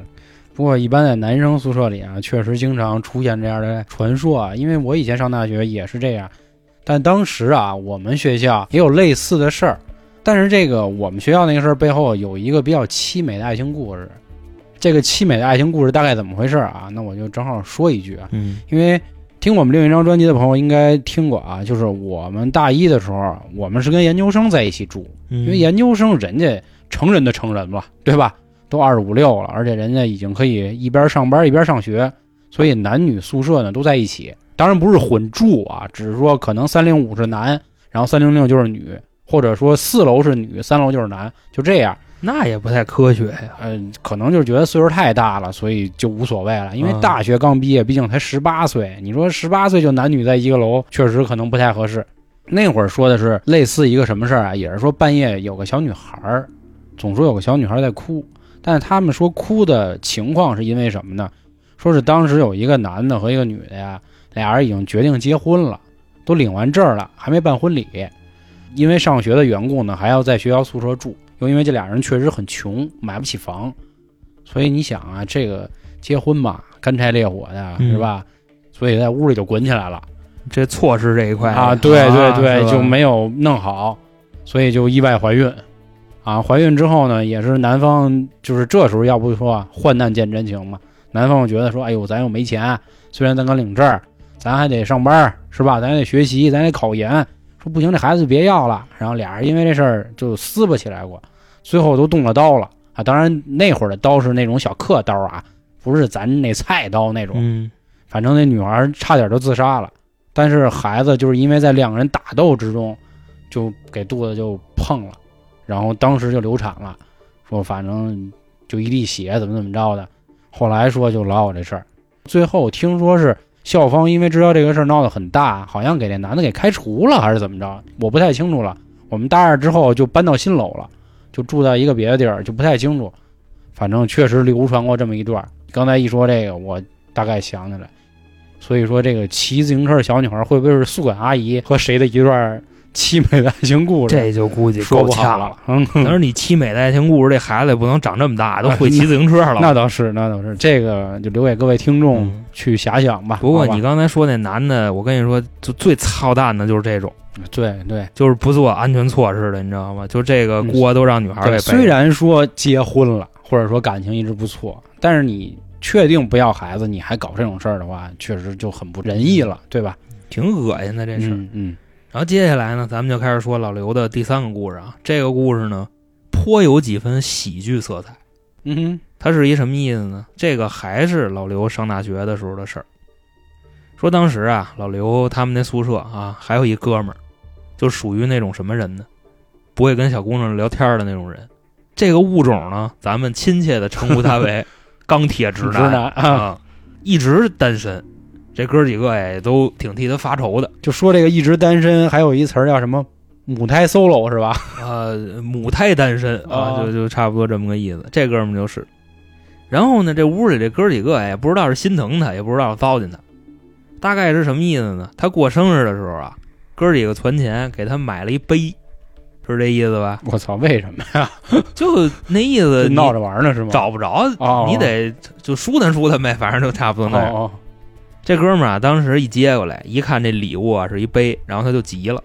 不过一般在男生宿舍里啊，确实经常出现这样的传说啊。因为我以前上大学也是这样，但当时啊，我们学校也有类似的事儿。但是这个我们学校那个事儿背后有一个比较凄美的爱情故事。这个凄美的爱情故事大概怎么回事啊？那我就正好说一句啊，嗯因为听我们另一张专辑的朋友应该听过啊，就是我们大一的时候，我们是跟研究生在一起住，因因为研究生人家成人的成人了，对吧？都二十五六了，而且人家已经可以一边上班一边上学，所以男女宿舍呢都在一起。当然不是混住啊，只是说可能三零五是男，然后三零六就是女，或者说四楼是女，三楼就是男，就这样。那也不太科学呀。呃，可能就是觉得岁数太大了，所以就无所谓了。因为嗯大学刚毕业，毕竟才十八岁，你说十八岁就男女在一个楼，确实可能不太合适。那会儿说的是类似一个什么事儿啊，也是说半夜有个小女孩儿，总说有个小女孩在哭，但是他们说哭的情况是因为什么呢？说是当时有一个男的和一个女的呀，俩人已经决定结婚了，都领完证了，还没办婚礼，因为上学的缘故呢，还要在学校宿舍住。又因为这俩人确实很穷，买不起房，所以你想啊，这个结婚嘛，干柴烈火的，嗯是吧？所以在屋里就滚起来了这措施这一块啊！对对对，就没有弄好，所以就意外怀孕。啊，怀孕之后呢，也是男方就是这时候要不说啊，患难见真情嘛。男方又觉得说，哎呦，咱又没钱，虽然咱刚领证，咱还得上班，是吧？咱还得学习，咱得考研。说不行，这孩子就别要了。然后俩人因为这事儿就撕巴起来过，最后都动了刀了啊！当然那会儿的刀是那种小刻刀啊，不是咱那菜刀那种。嗯反正那女孩差点就自杀了，但是孩子就是因为在两个人打斗之中，就给肚子就碰了，然后当时就流产了，说反正就一滴血怎么怎么着的，后来说就老有这事儿，最后听说是校方因为知道这个事儿闹得很大，好像给这男的给开除了还是怎么着，我不太清楚了。我们大二之后就搬到新楼了，就住在一个别的地儿，就不太清楚。反正确实流传过这么一段。刚才一说这个，我大概想起来。所以说，这个骑自行车的小女孩会不会是宿管阿姨和谁的一段 凄美的爱情故事？这就估计说不好够呛了。。嗯，但是你凄美的爱情故事，这孩子也不能长这么大，都会 骑自行车了。那倒是，那倒是，这个就留给各位听众嗯去遐想吧。不过你刚才说那男的，我跟你说，就最操蛋的就是这种，对对就是不做安全措施的，你知道吗？就这个锅都让女孩背。虽然说结婚了，或者说感情一直不错，但是你确定不要孩子，你还搞这种事儿的话，确实就很不仁义了，对吧？挺恶心的这事儿。嗯嗯然后接下来呢，咱们就开始说老刘的第三个故事啊。这个故事呢，颇有几分喜剧色彩。嗯哼它是一什么意思呢？这个还是老刘上大学的时候的事儿。说当时啊，老刘他们那宿舍啊，还有一哥们儿，就属于那种什么人呢？不会跟小姑娘聊天的那种人。这个物种呢，咱们亲切的称呼他为 钢铁直男啊，一直单身。这哥几个也都挺替他发愁的。就说这个一直单身，还有一词儿叫什么母胎 solo 是吧？呃，母胎单身啊，啊就就差不多这么个意思。这哥们就是，然后呢，这屋里这哥几个也不知道是心疼他，也不知道糟践他，大概是什么意思呢？他过生日的时候啊，哥几个存钱给他买了一杯，是这意思吧？我操，为什么呀？就那意思，闹着玩呢是吗？找不着，哦你得就舒坦舒坦呗，反正就差不多那样。哦这哥们儿啊，当时一接过来，一看这礼物啊是一杯，然后他就急了，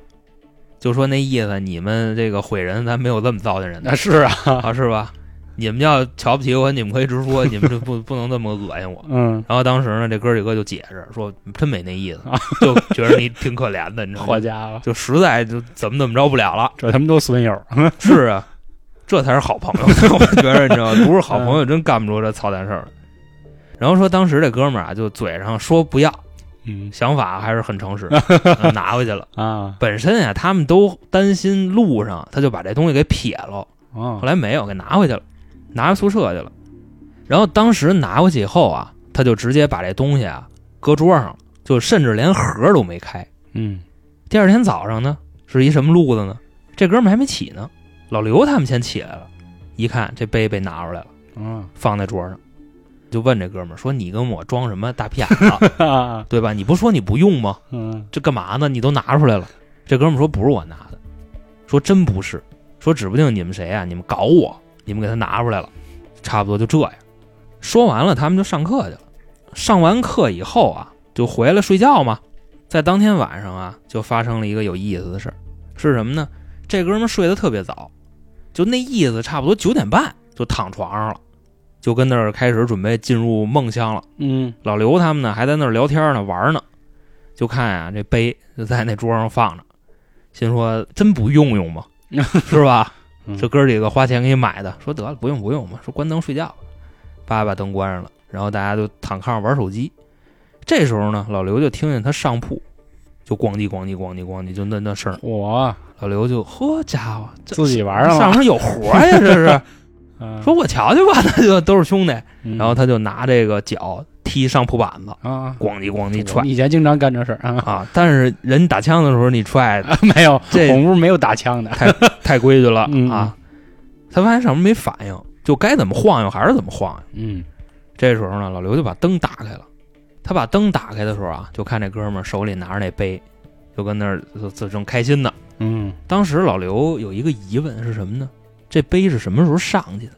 就说那意思，你们这个毁人，咱没有这么糟践人的那是啊，啊，是吧？你们要瞧不起我，你们可以直说，你们就不 不能这么恶心我。嗯，然后当时呢，这哥几个就解释说，真没那意思，就觉得你挺可怜的，你知道吗？好家伙，就实在就怎么怎么着不了了。这他妈都损友，是啊，这才是好朋友。我觉得你知道吗，不是好朋友真干不出这操蛋事儿来。然后说当时这哥们儿啊，就嘴上说不要，嗯想法还是很诚实，呃 拿回去了。啊本身啊，他们都担心路上他就把这东西给撇了，啊后来没有，给拿回去了，拿回宿舍去了。然后当时拿回去以后啊，他就直接把这东西啊搁桌上了，就甚至连盒都没开。嗯第二天早上呢，是一什么路子呢？这哥们儿还没起呢，老刘他们先起来了，一看这杯被拿出来了，嗯放在桌上，就问这哥们儿说：“你跟我装什么大屁眼子，啊 对吧？你不说你不用吗？嗯这干嘛呢？你都拿出来了。”这哥们儿说：“不是我拿的，说真不是，说指不定你们谁啊，你们搞我，你们给他拿出来了，差不多就这样。”说完了，他们就上课去了。上完课以后啊，就回来睡觉嘛。在当天晚上啊，就发生了一个有意思的事儿，是什么呢？这哥们儿睡得特别早，就那意思，差不多九点半就躺床上了，就跟那儿开始准备进入梦乡了。嗯老刘他们呢还在那儿聊天呢，玩呢，就看啊、这杯就在那桌上放着，心说真不用用吗？是吧？嗯这哥几个花钱给你买的，说得了不用不用吧，说关灯睡觉吧，叭把灯关上了，然后大家就躺炕上玩手机。这时候呢，老刘就听见他上铺就咣叽咣叽咣叽咣叽就那那声儿，我老刘就呵家伙，自己玩上了，上面有活呀，这是嗯说我瞧瞧吧，那就都是兄弟，嗯然后他就拿这个脚踢上铺板子，啊，咣叽咣叽踹以前经常干这事儿啊，啊！但是人打枪的时候你踹 没有，这红屋没有打枪的，太规矩了 嗯啊！他发现上面没反应，就该怎么晃悠还是怎么晃悠。嗯这时候呢，老刘就把灯打开了。他把灯打开的时候啊，就看这哥们儿手里拿着那杯，就跟那儿就就正开心呢。嗯当时老刘有一个疑问是什么呢？这碑是什么时候上去的？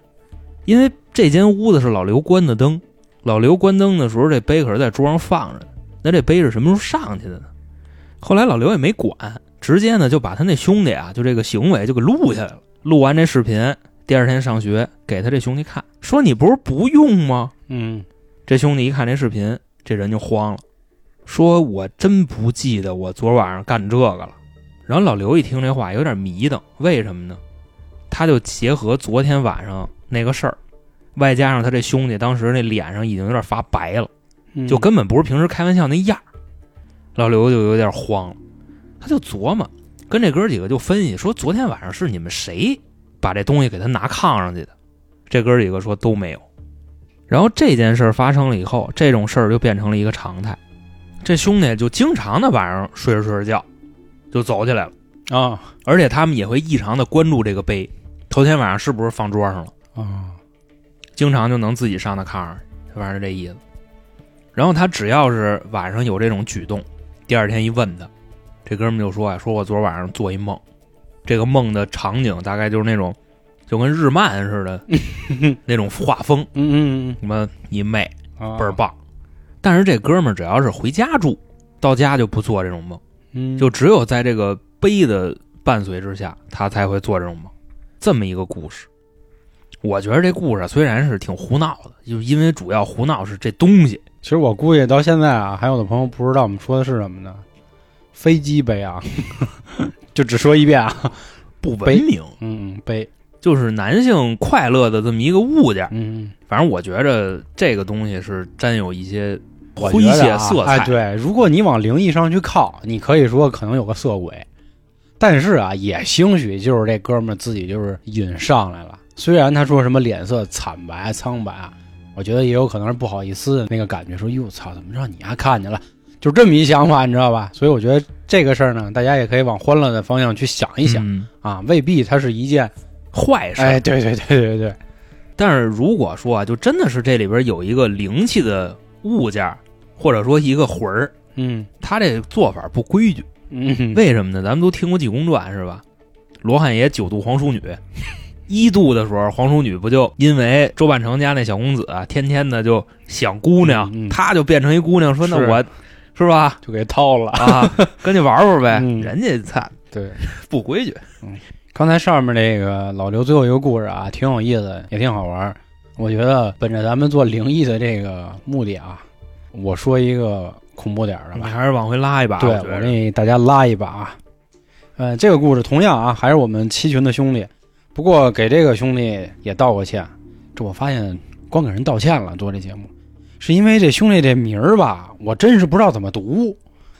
因为这间屋子是老刘关的灯，老刘关灯的时候，这碑可是在桌上放着的。那这碑是什么时候上去的呢？后来老刘也没管，直接呢就把他那兄弟啊，就这个行为就给录下来了。录完这视频，第二天上学给他这兄弟看，说你不是不用吗？嗯这兄弟一看这视频，这人就慌了，说我真不记得我昨晚上干这个了。然后老刘一听这话，有点迷瞪，为什么呢？他就结合昨天晚上那个事儿，外加上他这兄弟当时那脸上已经有点发白了，嗯就根本不是平时开玩笑那样儿。老刘就有点慌了，他就琢磨，跟这哥几个就分析说，昨天晚上是你们谁把这东西给他拿炕上去的？这哥几个说都没有。然后这件事儿发生了以后，这种事儿就变成了一个常态。这兄弟就经常的晚上睡着睡着觉，就走起来了，啊而且他们也会异常的关注这个杯，头天晚上是不是放桌上了。啊经常就能自己上到炕上，反正这意思。然后他只要是晚上有这种举动，第二天一问他，这哥们就说啊、说我昨晚上做一梦，这个梦的场景大概就是那种，就跟日漫似的 那种画风，嗯嗯嗯什么一妹嗯，倍儿棒。但是这哥们儿只要是回家住，到家就不做这种梦，嗯，就只有在这个悲的伴随之下，他才会做这种梦。这么一个故事，我觉得这故事虽然是挺胡闹的，就是因为主要胡闹是这东西。其实我估计到现在啊，还有的朋友不知道我们说的是什么呢？飞机杯啊，就只说一遍啊，不文明，嗯嗯杯，就是男性快乐的这么一个物件。嗯，反正我觉着这个东西是沾有一些诙谐色彩。哎，对，如果你往灵异上去靠，你可以说可能有个色鬼，但是啊，也兴许就是这哥们儿自己就是瘾上来了。虽然他说什么脸色惨白苍白啊，我觉得也有可能是不好意思的那个感觉，说哟操，怎么让你还看见了？就这么一想法，你知道吧？所以我觉得这个事儿呢，大家也可以往欢乐的方向去想一想、嗯啊，未必它是一件坏事。哎，对对对对对，但是如果说啊，就真的是这里边有一个灵气的物件，或者说一个魂儿，嗯他这做法不规矩。嗯，为什么呢？咱们都听过《济公传》是吧？罗汉爷九度黄鼠女。一度的时候，黄鼠女不就因为周半成家那小公子啊，天天的就想姑娘，嗯嗯他就变成一姑娘，说那我是吧？就给掏了。啊，跟你玩玩呗。嗯人家操对，不规矩，刚才上面那个老刘最后一个故事啊，挺有意思，也挺好玩儿。我觉得本着咱们做灵异的这个目的啊，我说一个恐怖点儿的吧。你还是往回拉一把。对，我给大家拉一把啊。呃，这个故事同样啊，还是我们七群的兄弟，不过给这个兄弟也道个歉。这我发现光给人道歉了，做这节目，是因为这兄弟这名儿吧，我真是不知道怎么读。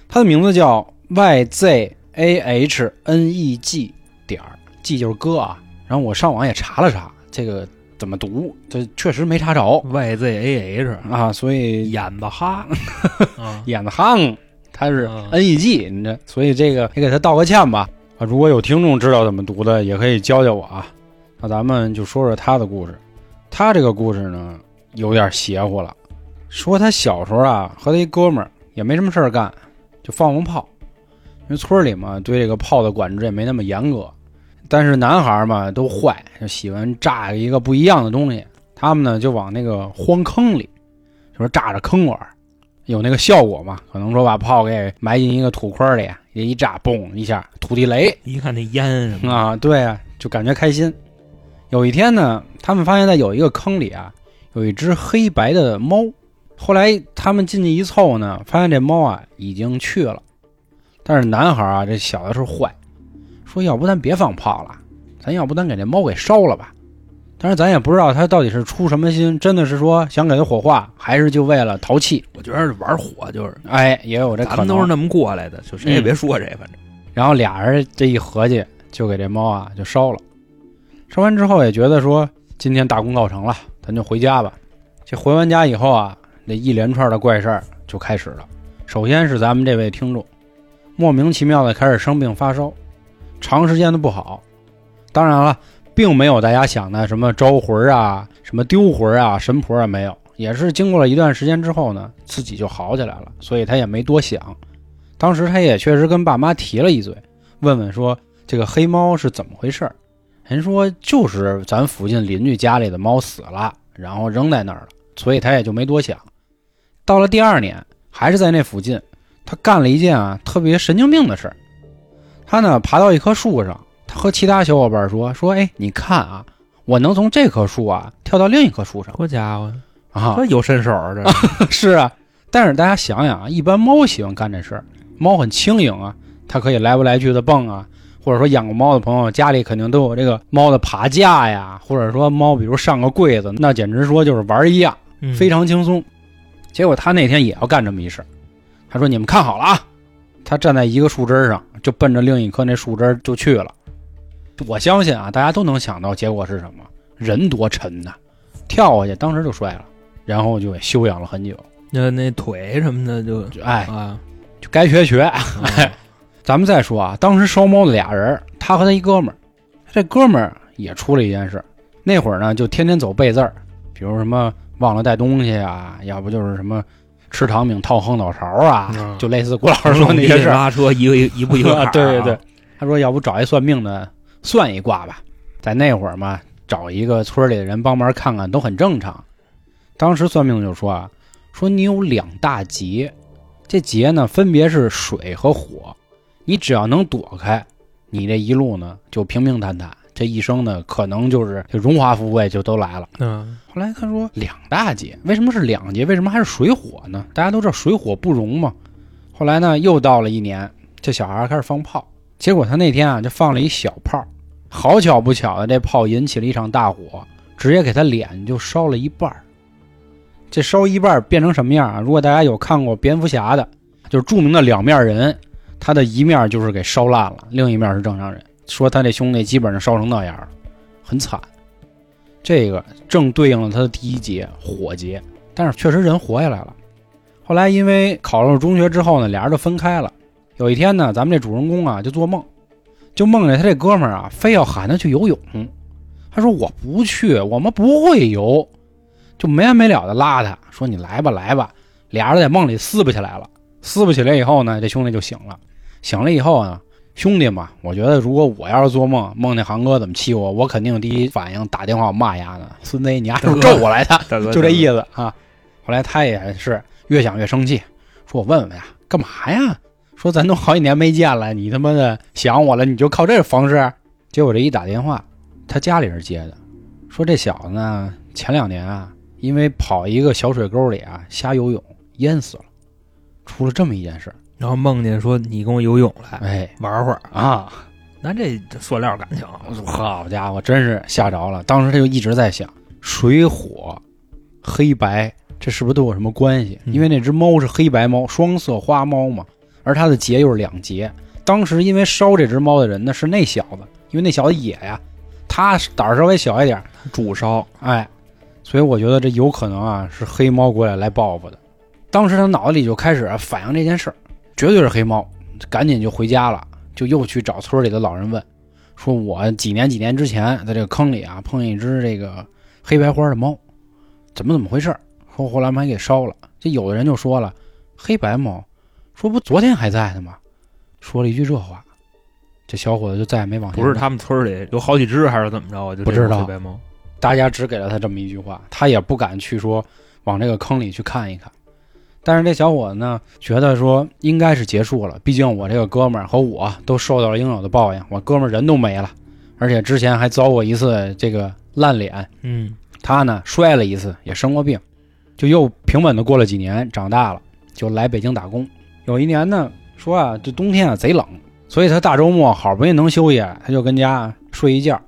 他的名字叫 Y Z A H N E G 点儿，G 就是哥啊。然后我上网也查了查，这个怎么读，这确实没查着 Y Z A H 啊，所以眼子哈 啊，演的夯，他是嗯 N E G，你这，所以这个也给他道个歉吧。啊，如果有听众知道怎么读的，也可以教教我啊。那咱们就说说他的故事。他这个故事呢，有点邪乎了。说他小时候啊，和他一哥们儿也没什么事儿干，就放放炮。因为村里嘛，对这个炮的管制也没那么严格。但是男孩儿嘛都坏，就喜欢炸一个不一样的东西。他们呢就往那个荒坑里，就是炸着坑玩儿。有那个效果嘛？可能说把炮给埋进一个土坑里，一炸，嘣一下，土地雷一看那烟什么，啊，对啊，就感觉开心。有一天呢，他们发现在有一个坑里啊，有一只黑白的猫。后来他们进去一凑呢，发现这猫啊已经去了。但是男孩啊，这小的时候坏，说要不咱别放炮了，咱要不咱给这猫给烧了吧。但是咱也不知道他到底是出什么心，真的是说想给它火化，还是就为了淘气？我觉得是玩火就是，哎，也有这可能。咱们都是那么过来的，就谁也别说谁，反正 然后俩人这一合计，就给这猫啊就烧了。烧完之后也觉得说今天大功告成了，咱就回家吧。这回完家以后啊，这一连串的怪事儿就开始了。首先是咱们这位听众，莫名其妙的开始生病发烧，长时间的不好。当然了，并没有大家想的什么招魂啊、什么丢魂啊、神婆啊没有，也是经过了一段时间之后呢，自己就好起来了，所以他也没多想。当时他也确实跟爸妈提了一嘴，问问说这个黑猫是怎么回事儿。人说就是咱附近邻居家里的猫死了，然后扔在那儿了，所以他也就没多想。到了第二年，还是在那附近，他干了一件啊特别神经病的事儿。他呢爬到一棵树上，他和其他小伙伴说说，哎，你看啊，我能从这棵树啊跳到另一棵树上好家伙，啊这！有身手啊，这 是啊，但是大家想想啊，一般猫喜欢干这事儿，猫很轻盈啊，它可以来不来去的蹦啊，或者说养过猫的朋友家里肯定都有这个猫的爬架呀，或者说猫比如上个柜子，那简直说就是玩一样，嗯非常轻松。结果他那天也要干这么一事儿，他说：“你们看好了啊！”他站在一个树枝上，就奔着另一棵那树枝就去了。我相信啊，大家都能想到结果是什么，人多沉呐，跳下去当时就摔了，然后就给休养了很久。那那腿什么的就就哎，啊，就该学学。啊 咱们再说啊，当时烧猫的俩人，他和他一哥们儿，这哥们儿也出了一件事。那会儿呢，就天天走背字儿，比如什么忘了带东西啊，要不就是什么吃糖饼套后脑勺啊，嗯就类似郭老师说那些事儿。拉车一个一一步一个坎儿啊对对对，他说要不找一算命的算一卦吧，在那会儿嘛，找一个村里的人帮忙看看都很正常。当时算命的就说啊，说你有两大劫，这劫呢分别是水和火，你只要能躲开，你这一路呢就平平坦坦，这一生呢可能就是就荣华富贵就都来了。嗯后来他说两大劫，为什么是两劫？为什么还是水火呢？大家都知道水火不容嘛。后来呢，又到了一年，这小孩开始放炮，结果他那天啊就放了一小炮，好巧不巧的，这炮引起了一场大火，直接给他脸就烧了一半儿。这烧一半儿变成什么样啊？如果大家有看过蝙蝠侠的，就是著名的两面人，他的一面就是给烧烂了，另一面是正常人。说他这兄弟基本上烧成那样了，很惨。这个正对应了他的第一劫火劫，但是确实人活下来了。后来因为考入中学之后呢，俩人就分开了。有一天呢，咱们这主人公啊就做梦，就梦见他这哥们儿啊非要喊他去游泳，他说我不去，我们不会游，就没完没了的拉他说你来吧来吧。俩人在梦里撕不起来了，撕不起来以后呢，这兄弟就醒了，醒了以后呢，兄弟嘛，我觉得如果我要是做梦梦见航哥怎么气我，我肯定第一反应打电话骂丫的，孙子你丫是 咒我来的？就这意思啊。后来他也是越想越生气，说我问问呀，干嘛呀？说咱都好几年没见了，你他妈的想我了，你就靠这个方式？结果这一打电话，他家里人接的，说这小子呢，前两年啊，因为跑一个小水沟里啊瞎游泳淹死了，出了这么一件事儿。然后梦见说你跟我游泳来哎。玩会儿，啊，那这塑料感情，好家伙，真是吓着了。当时他就一直在想，水火、黑白，这是不是都有什么关系？嗯。因为那只猫是黑白猫，双色花猫嘛，而它的结又是两节。当时因为烧这只猫的人呢是那小子，因为那小子野呀，他胆儿稍微小一点，主烧，哎，所以我觉得这有可能啊是黑猫过来来报复的。当时他脑子里就开始啊反映这件事儿，绝对是黑猫，赶紧就回家了，就又去找村里的老人问，说我几年几年之前在这个坑里啊碰见一只这个黑白花的猫，怎么怎么回事儿？说后来我们还给烧了。这有的人就说了，黑白猫，说不昨天还在呢吗？说了一句这话，这小伙子就再也没往前问不是他们村里有好几只还是怎么着我？就不知道黑白猫，大家只给了他这么一句话，他也不敢去说往这个坑里去看一看。但是这小伙子呢，觉得说应该是结束了，毕竟我这个哥们儿和我都受到了应有的报应，我哥们儿人都没了，而且之前还遭过一次这个烂脸，嗯，他呢摔了一次，也生过病，就又平稳的过了几年，长大了就来北京打工。有一年呢，说啊，这冬天啊贼冷，所以他大周末好不容易能休息，他就跟家睡一觉，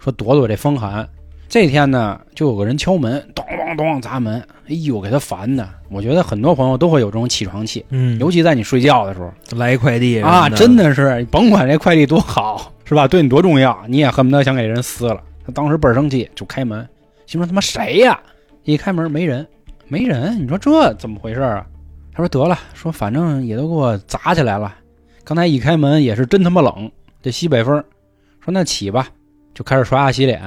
说躲躲这风寒。这天呢，就有个人敲门，咚咚咚砸门，哎呦，给他烦的。我觉得很多朋友都会有这种起床气，嗯，尤其在你睡觉的时候来一快递啊，真的是甭管这快递多好，是吧？对你多重要，你也恨不得想给人撕了。他当时倍儿生气，就开门，心说他妈谁呀？一开门没人，没人，你说这怎么回事啊？他说得了，说反正也都给我砸起来了。刚才一开门也是真他妈冷，这西北风。说那起吧，就开始刷牙洗脸。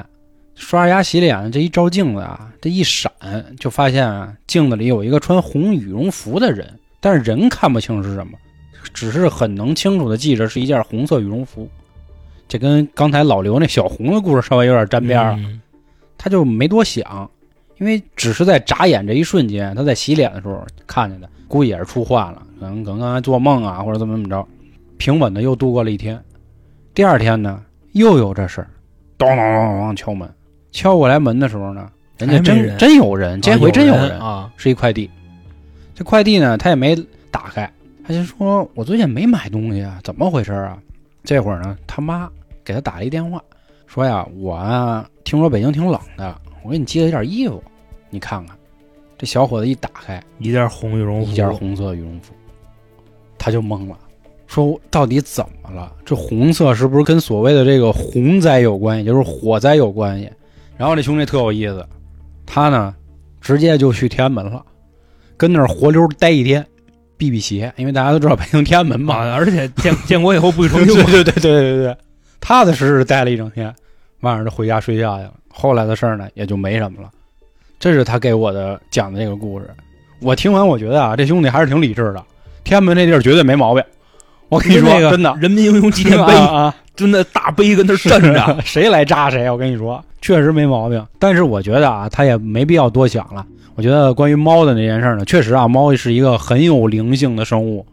刷着牙洗脸，这一照镜子啊，这一闪就发现啊，镜子里有一个穿红羽绒服的人，但是人看不清是什么，只是很能清楚的记着是一件红色羽绒服。这跟刚才老刘那小红的故事稍微有点沾边儿他就没多想，因为只是在眨眼这一瞬间，他在洗脸的时候看见的，估计也是出幻了，可能可能刚才做梦啊，或者怎么怎么着，平稳的又度过了一天。第二天呢，又有这事儿，咚咚咚咚敲门，敲过来门的时候呢，人家真人真有人，这回真有人，啊，是一快递。这快递呢，他也没打开，他就说：“我最近没买东西啊，怎么回事啊？”这会儿呢，他妈给他打了一电话，说呀：“我啊，听说北京挺冷的，我给你寄了一件衣服，你看看。”这小伙子一打开，一件红羽绒服，一件红色羽绒服，他就懵了，说：“到底怎么了？这红色是不是跟所谓的这个洪灾有关系，就是火灾有关系？”然后这兄弟特有意思，他呢直接就去天安门了，跟那儿活溜待一天，避避邪，因为大家都知道北京天安门嘛，啊，而且建建国以后不许 对成精对对对对对对，踏踏实实待了一整天，晚上就回家睡觉去了。后来的事儿呢，也就没什么了。这是他给我的讲的这个故事。我听完，我觉得啊，这兄弟还是挺理智的。天安门那地儿绝对没毛病。我跟你说，那个真的，人民英雄纪念碑，啊啊，真的大碑跟那儿站着，谁来扎谁。我跟你说，确实没毛病。但是我觉得啊，他也没必要多想了。我觉得关于猫的那件事呢，确实啊，猫是一个很有灵性的生物，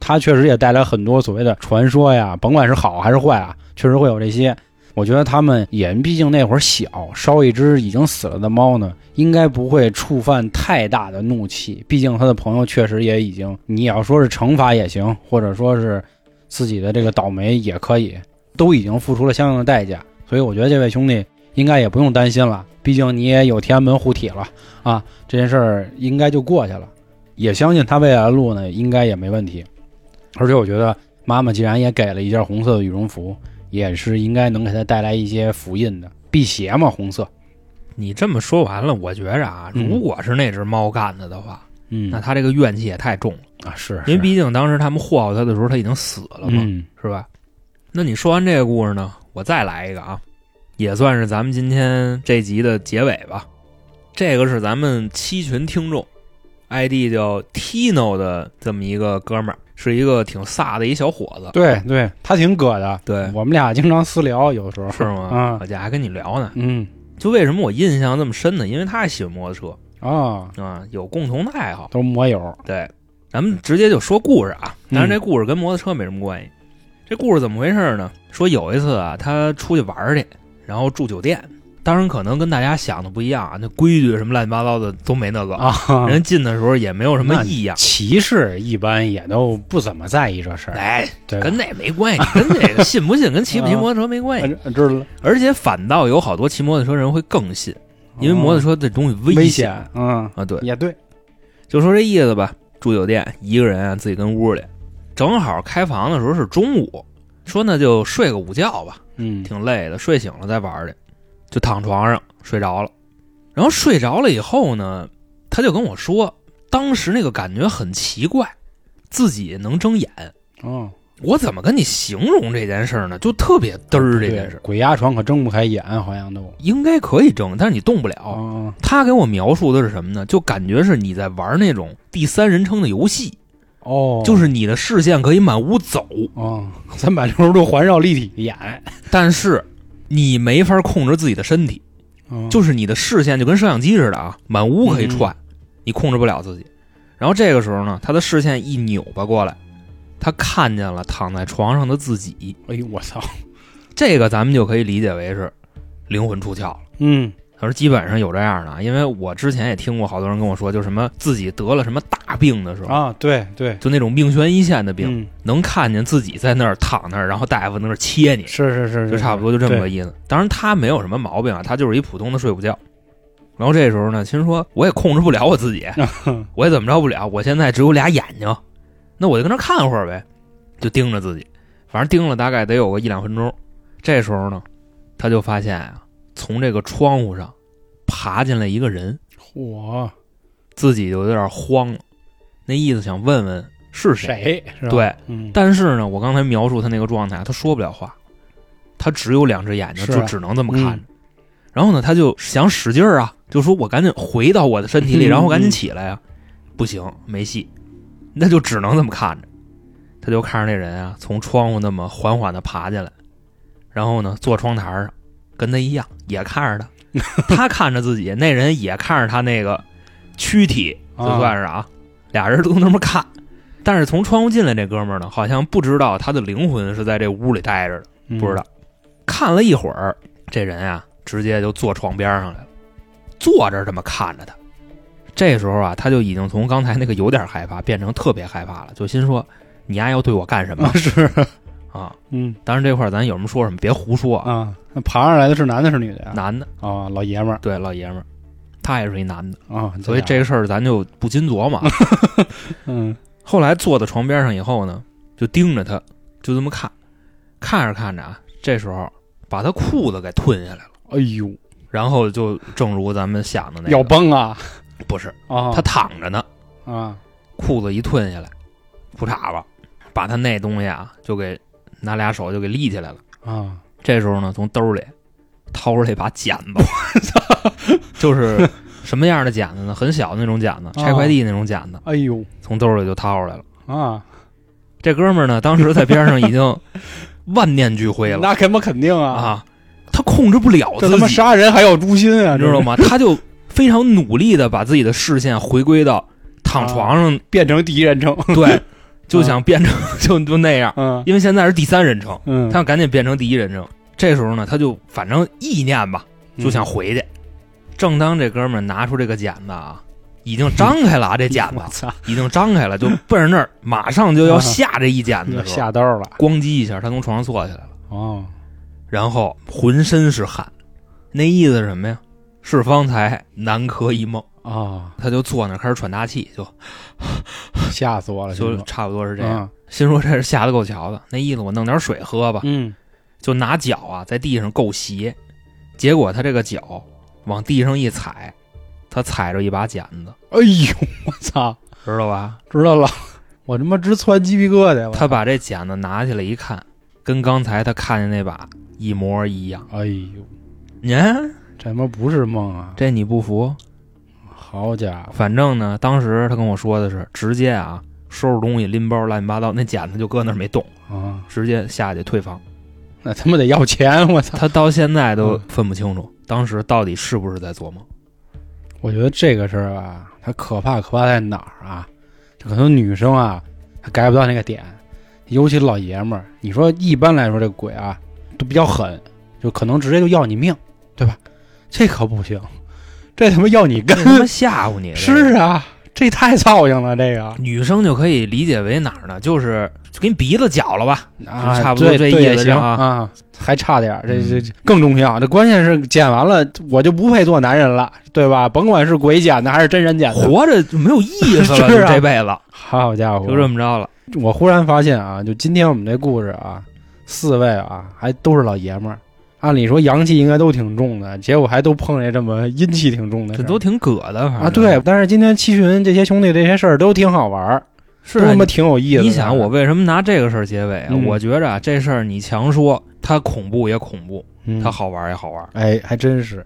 它确实也带来很多所谓的传说呀，甭管是好还是坏啊，确实会有这些。我觉得他们也毕竟那会儿小，烧一只已经死了的猫呢，应该不会触犯太大的怒气。毕竟他的朋友确实也已经，你要说是惩罚也行，或者说是自己的这个倒霉也可以，都已经付出了相应的代价。所以我觉得这位兄弟应该也不用担心了，毕竟你也有天安门护体了啊，这件事儿应该就过去了。也相信他未来的路呢，应该也没问题。而且我觉得妈妈既然也给了一件红色的羽绒服，也是应该能给他带来一些福音的，辟邪嘛，红色。你这么说完了，我觉着啊，嗯如果是那只猫干的的话，嗯，那他这个怨气也太重了，啊是，因为毕竟当时他们祸害他的时候他已经死了嘛，嗯是吧？那你说完这个故事呢，我再来一个啊，也算是咱们今天这集的结尾吧。这个是咱们七群听众，ID 叫 Tino 的这么一个哥们儿，是一个挺飒的一小伙子，对对，他挺葛的。对我们俩经常私聊，有时候是吗？啊我家还跟你聊呢。嗯就为什么我印象这么深呢？因为他也喜欢摩托车啊，啊，有共同的爱好。都是摩友。对，咱们直接就说故事啊，嗯当然这故事跟摩托车没什么关系。这故事怎么回事呢？说有一次啊，他出去玩儿去，然后住酒店。当然，可能跟大家想的不一样啊，那规矩什么乱七八糟的都没那个。啊，人进的时候也没有什么异样，骑士一般也都不怎么在意这事儿，哎，对，跟那没关系，跟那个信不信跟骑不骑摩托车没关系。呃 知道了，而且反倒有好多骑摩托车人会更信，因为摩托车这东西危险险，嗯，啊。对，也对，就说这意思吧。住酒店一个人啊，自己跟屋里，正好开房的时候是中午，说那就睡个午觉吧，嗯，挺累的，睡醒了再玩去，就躺床上睡着了。然后睡着了以后呢，他就跟我说，当时那个感觉很奇怪，自己能睁眼。哦，我怎么跟你形容这件事呢？就特别嘚儿这件事，鬼压床可睁不开眼，好像都，应该可以睁，但是你动不了。哦他给我描述的是什么呢？就感觉是你在玩那种第三人称的游戏，哦，就是你的视线可以满屋走，啊，三百六十度环绕立体演，但是你没法控制自己的身体，哦就是你的视线就跟摄像机似的啊，满屋可以串，你控制不了自己。然后这个时候呢，他的视线一扭巴过来，他看见了躺在床上的自己，哎呦我操，这个咱们就可以理解为是灵魂出窍了。嗯他说基本上有这样的啊，因为我之前也听过好多人跟我说，就什么自己得了什么大病的时候，啊，对对，就那种命悬一线的病，嗯，能看见自己在那儿躺那儿，然后大夫在那儿切你，是是是，就差不多就这么个意思。当然他没有什么毛病啊，他就是一普通的睡午觉。然后这时候呢，其实说我也控制不了我自己，我也怎么着不了，我现在只有俩眼睛，那我就跟那儿看会儿呗，就盯着自己，反正盯了大概得有个一两分钟。这时候呢，他就发现啊，从这个窗户上爬进来一个人，嚯，自己就有点慌了，那意思想问问是谁。对，嗯，但是呢，我刚才描述他那个状态，他说不了话，他只有两只眼睛，就只能这么看着。嗯然后呢，他就想使劲儿啊，就说我赶紧回到我的身体里，嗯然后赶紧起来呀、不行，没戏，那就只能这么看着。他就看着那人啊，从窗户那么缓缓的爬进来，然后呢，坐窗台上，跟他一样，也看着他，他看着自己，那人也看着他那个躯体，就啊算是啊，俩人都那么看。但是从窗户进来这哥们儿呢，好像不知道他的灵魂是在这屋里待着的，嗯不知道。看了一会儿，这人啊，直接就坐床边上来了，坐着这么看着他。这时候啊，他就已经从刚才那个有点害怕变成特别害怕了，就心说：“你丫要对我干什么啊是，啊。嗯？”当然这块儿咱有什么说什么，别胡说啊。啊，那爬上来的是男的是女的呀？男的，啊，老爷们儿。对老爷们儿，他也是一男的，啊，所以这个事儿咱就不禁琢磨。嗯。后来坐在床边上以后呢，就盯着他，就这么看，看着看着啊，这时候把他裤子给吞下来了，哎呦，然后就正如咱们想的那个，要崩啊？不是啊，他躺着呢，啊。裤子一吞下来，裤衩子把他那东西啊就给拿俩手就给立起来了。啊，这时候呢，从兜里掏出来一把剪子，就是什么样的剪子呢？很小的那种剪子，拆快递那种剪子，哎呦从兜里就掏出来了。啊，这哥们儿呢，当时在边上已经万念俱灰了那肯不肯定啊，啊，他控制不了这他妈，杀人还有诛心啊，你知道吗？他就非常努力的把自己的视线回归到躺床上，变成第一人称，对，就想变成 就就那样，嗯。因为现在是第三人称，嗯，他想赶紧变成第一人称。这时候呢，他就反正意念吧，就想回去。正当这哥们拿出这个剪子啊，已经张开了啊，这剪子 操，已经张开了，就奔着那儿，马上就要下这一剪子下刀了。咣叽一下，他从床上坐起来了，哦，然后浑身是汗，那意思是什么呀？是方才南柯一梦，啊，他就坐那儿开始喘大气，就 吓死我了，就差不多是这样。嗯心说这是吓得够瞧的，那意思我弄点水喝吧，嗯，就拿脚啊在地上够鞋，结果他这个脚往地上一踩，他踩着一把剪子，哎呦，我操，知道吧？知道了，我他妈直窜鸡皮疙瘩，他把这剪子拿起来一看，跟刚才他看见那把一模一样。哎呦，你看这他妈不是梦啊，这你不服？好家伙，反正呢，当时他跟我说的是直接啊收拾东西拎包乱七八糟，那剪子就搁那儿没动，啊，直接下去退房。那他妈得要钱，我操！他到现在都嗯分不清楚当时到底是不是在做梦。我觉得这个事儿吧，它可怕可怕在哪儿啊？这可能女生啊，她改不到那个点，尤其老爷们儿。你说一般来说，这个鬼啊都比较狠，就可能直接就要你命，对吧？这可不行，这他妈要你干。他妈吓唬你！是啊，这太操心了，这个女生就可以理解为哪儿呢？就是就给你鼻子绞了吧？啊，差不多这意思啊啊，还差点儿，这嗯这这更重要。这关键是剪完了，我就不配做男人了，对吧？甭管是鬼剪的还是真人剪的，活着就没有意思了，是啊这辈子好家伙，就这么着了。我忽然发现啊，就今天我们这故事啊，四位啊还都是老爷们儿，按理说阳气应该都挺重的，结果还都碰见这么阴气挺重的，这都挺葛的，啊对。但是今天七旬这些兄弟这些事儿都挺好玩儿，是他妈挺有意思的。你想我为什么拿这个事儿结尾啊？嗯我觉着啊，这事儿你强说它恐怖也恐怖，嗯它好玩也好玩，哎还真是。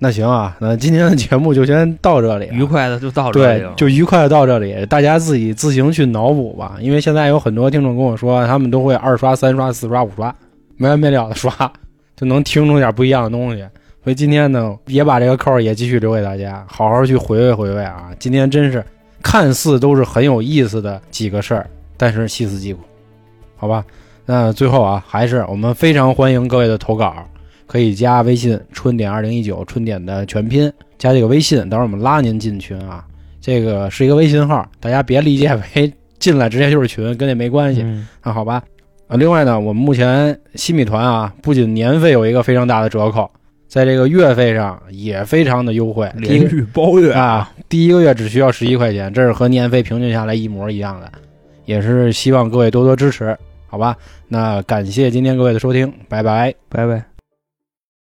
那行啊，那今天的节目就先到这里啊、愉快的就到这里，。对就愉快的到这里，大家自己自行去脑补吧。因为现在有很多听众跟我说，他们都会二刷、三刷、四刷、五刷，没完没了的刷，就能听出点不一样的东西。所以今天呢，也把这个扣儿也继续留给大家，好好去回味回味啊。今天真是看似都是很有意思的几个事儿，但是细思极恐，好吧？那最后啊，还是我们非常欢迎各位的投稿，可以加微信“春点二零一九”，春点的全拼，加这个微信，到时候我们拉您进群啊。这个是一个微信号，大家别理解为进来直接就是群，跟那没关系。嗯那好吧，啊，另外呢，我们目前新米团啊，不仅年费有一个非常大的折扣，在这个月费上也非常的优惠，连续包月啊，第一个月只需要十一块钱，这是和年费平均下来一模一样的，也是希望各位多多支持，好吧？那感谢今天各位的收听，拜拜。拜拜。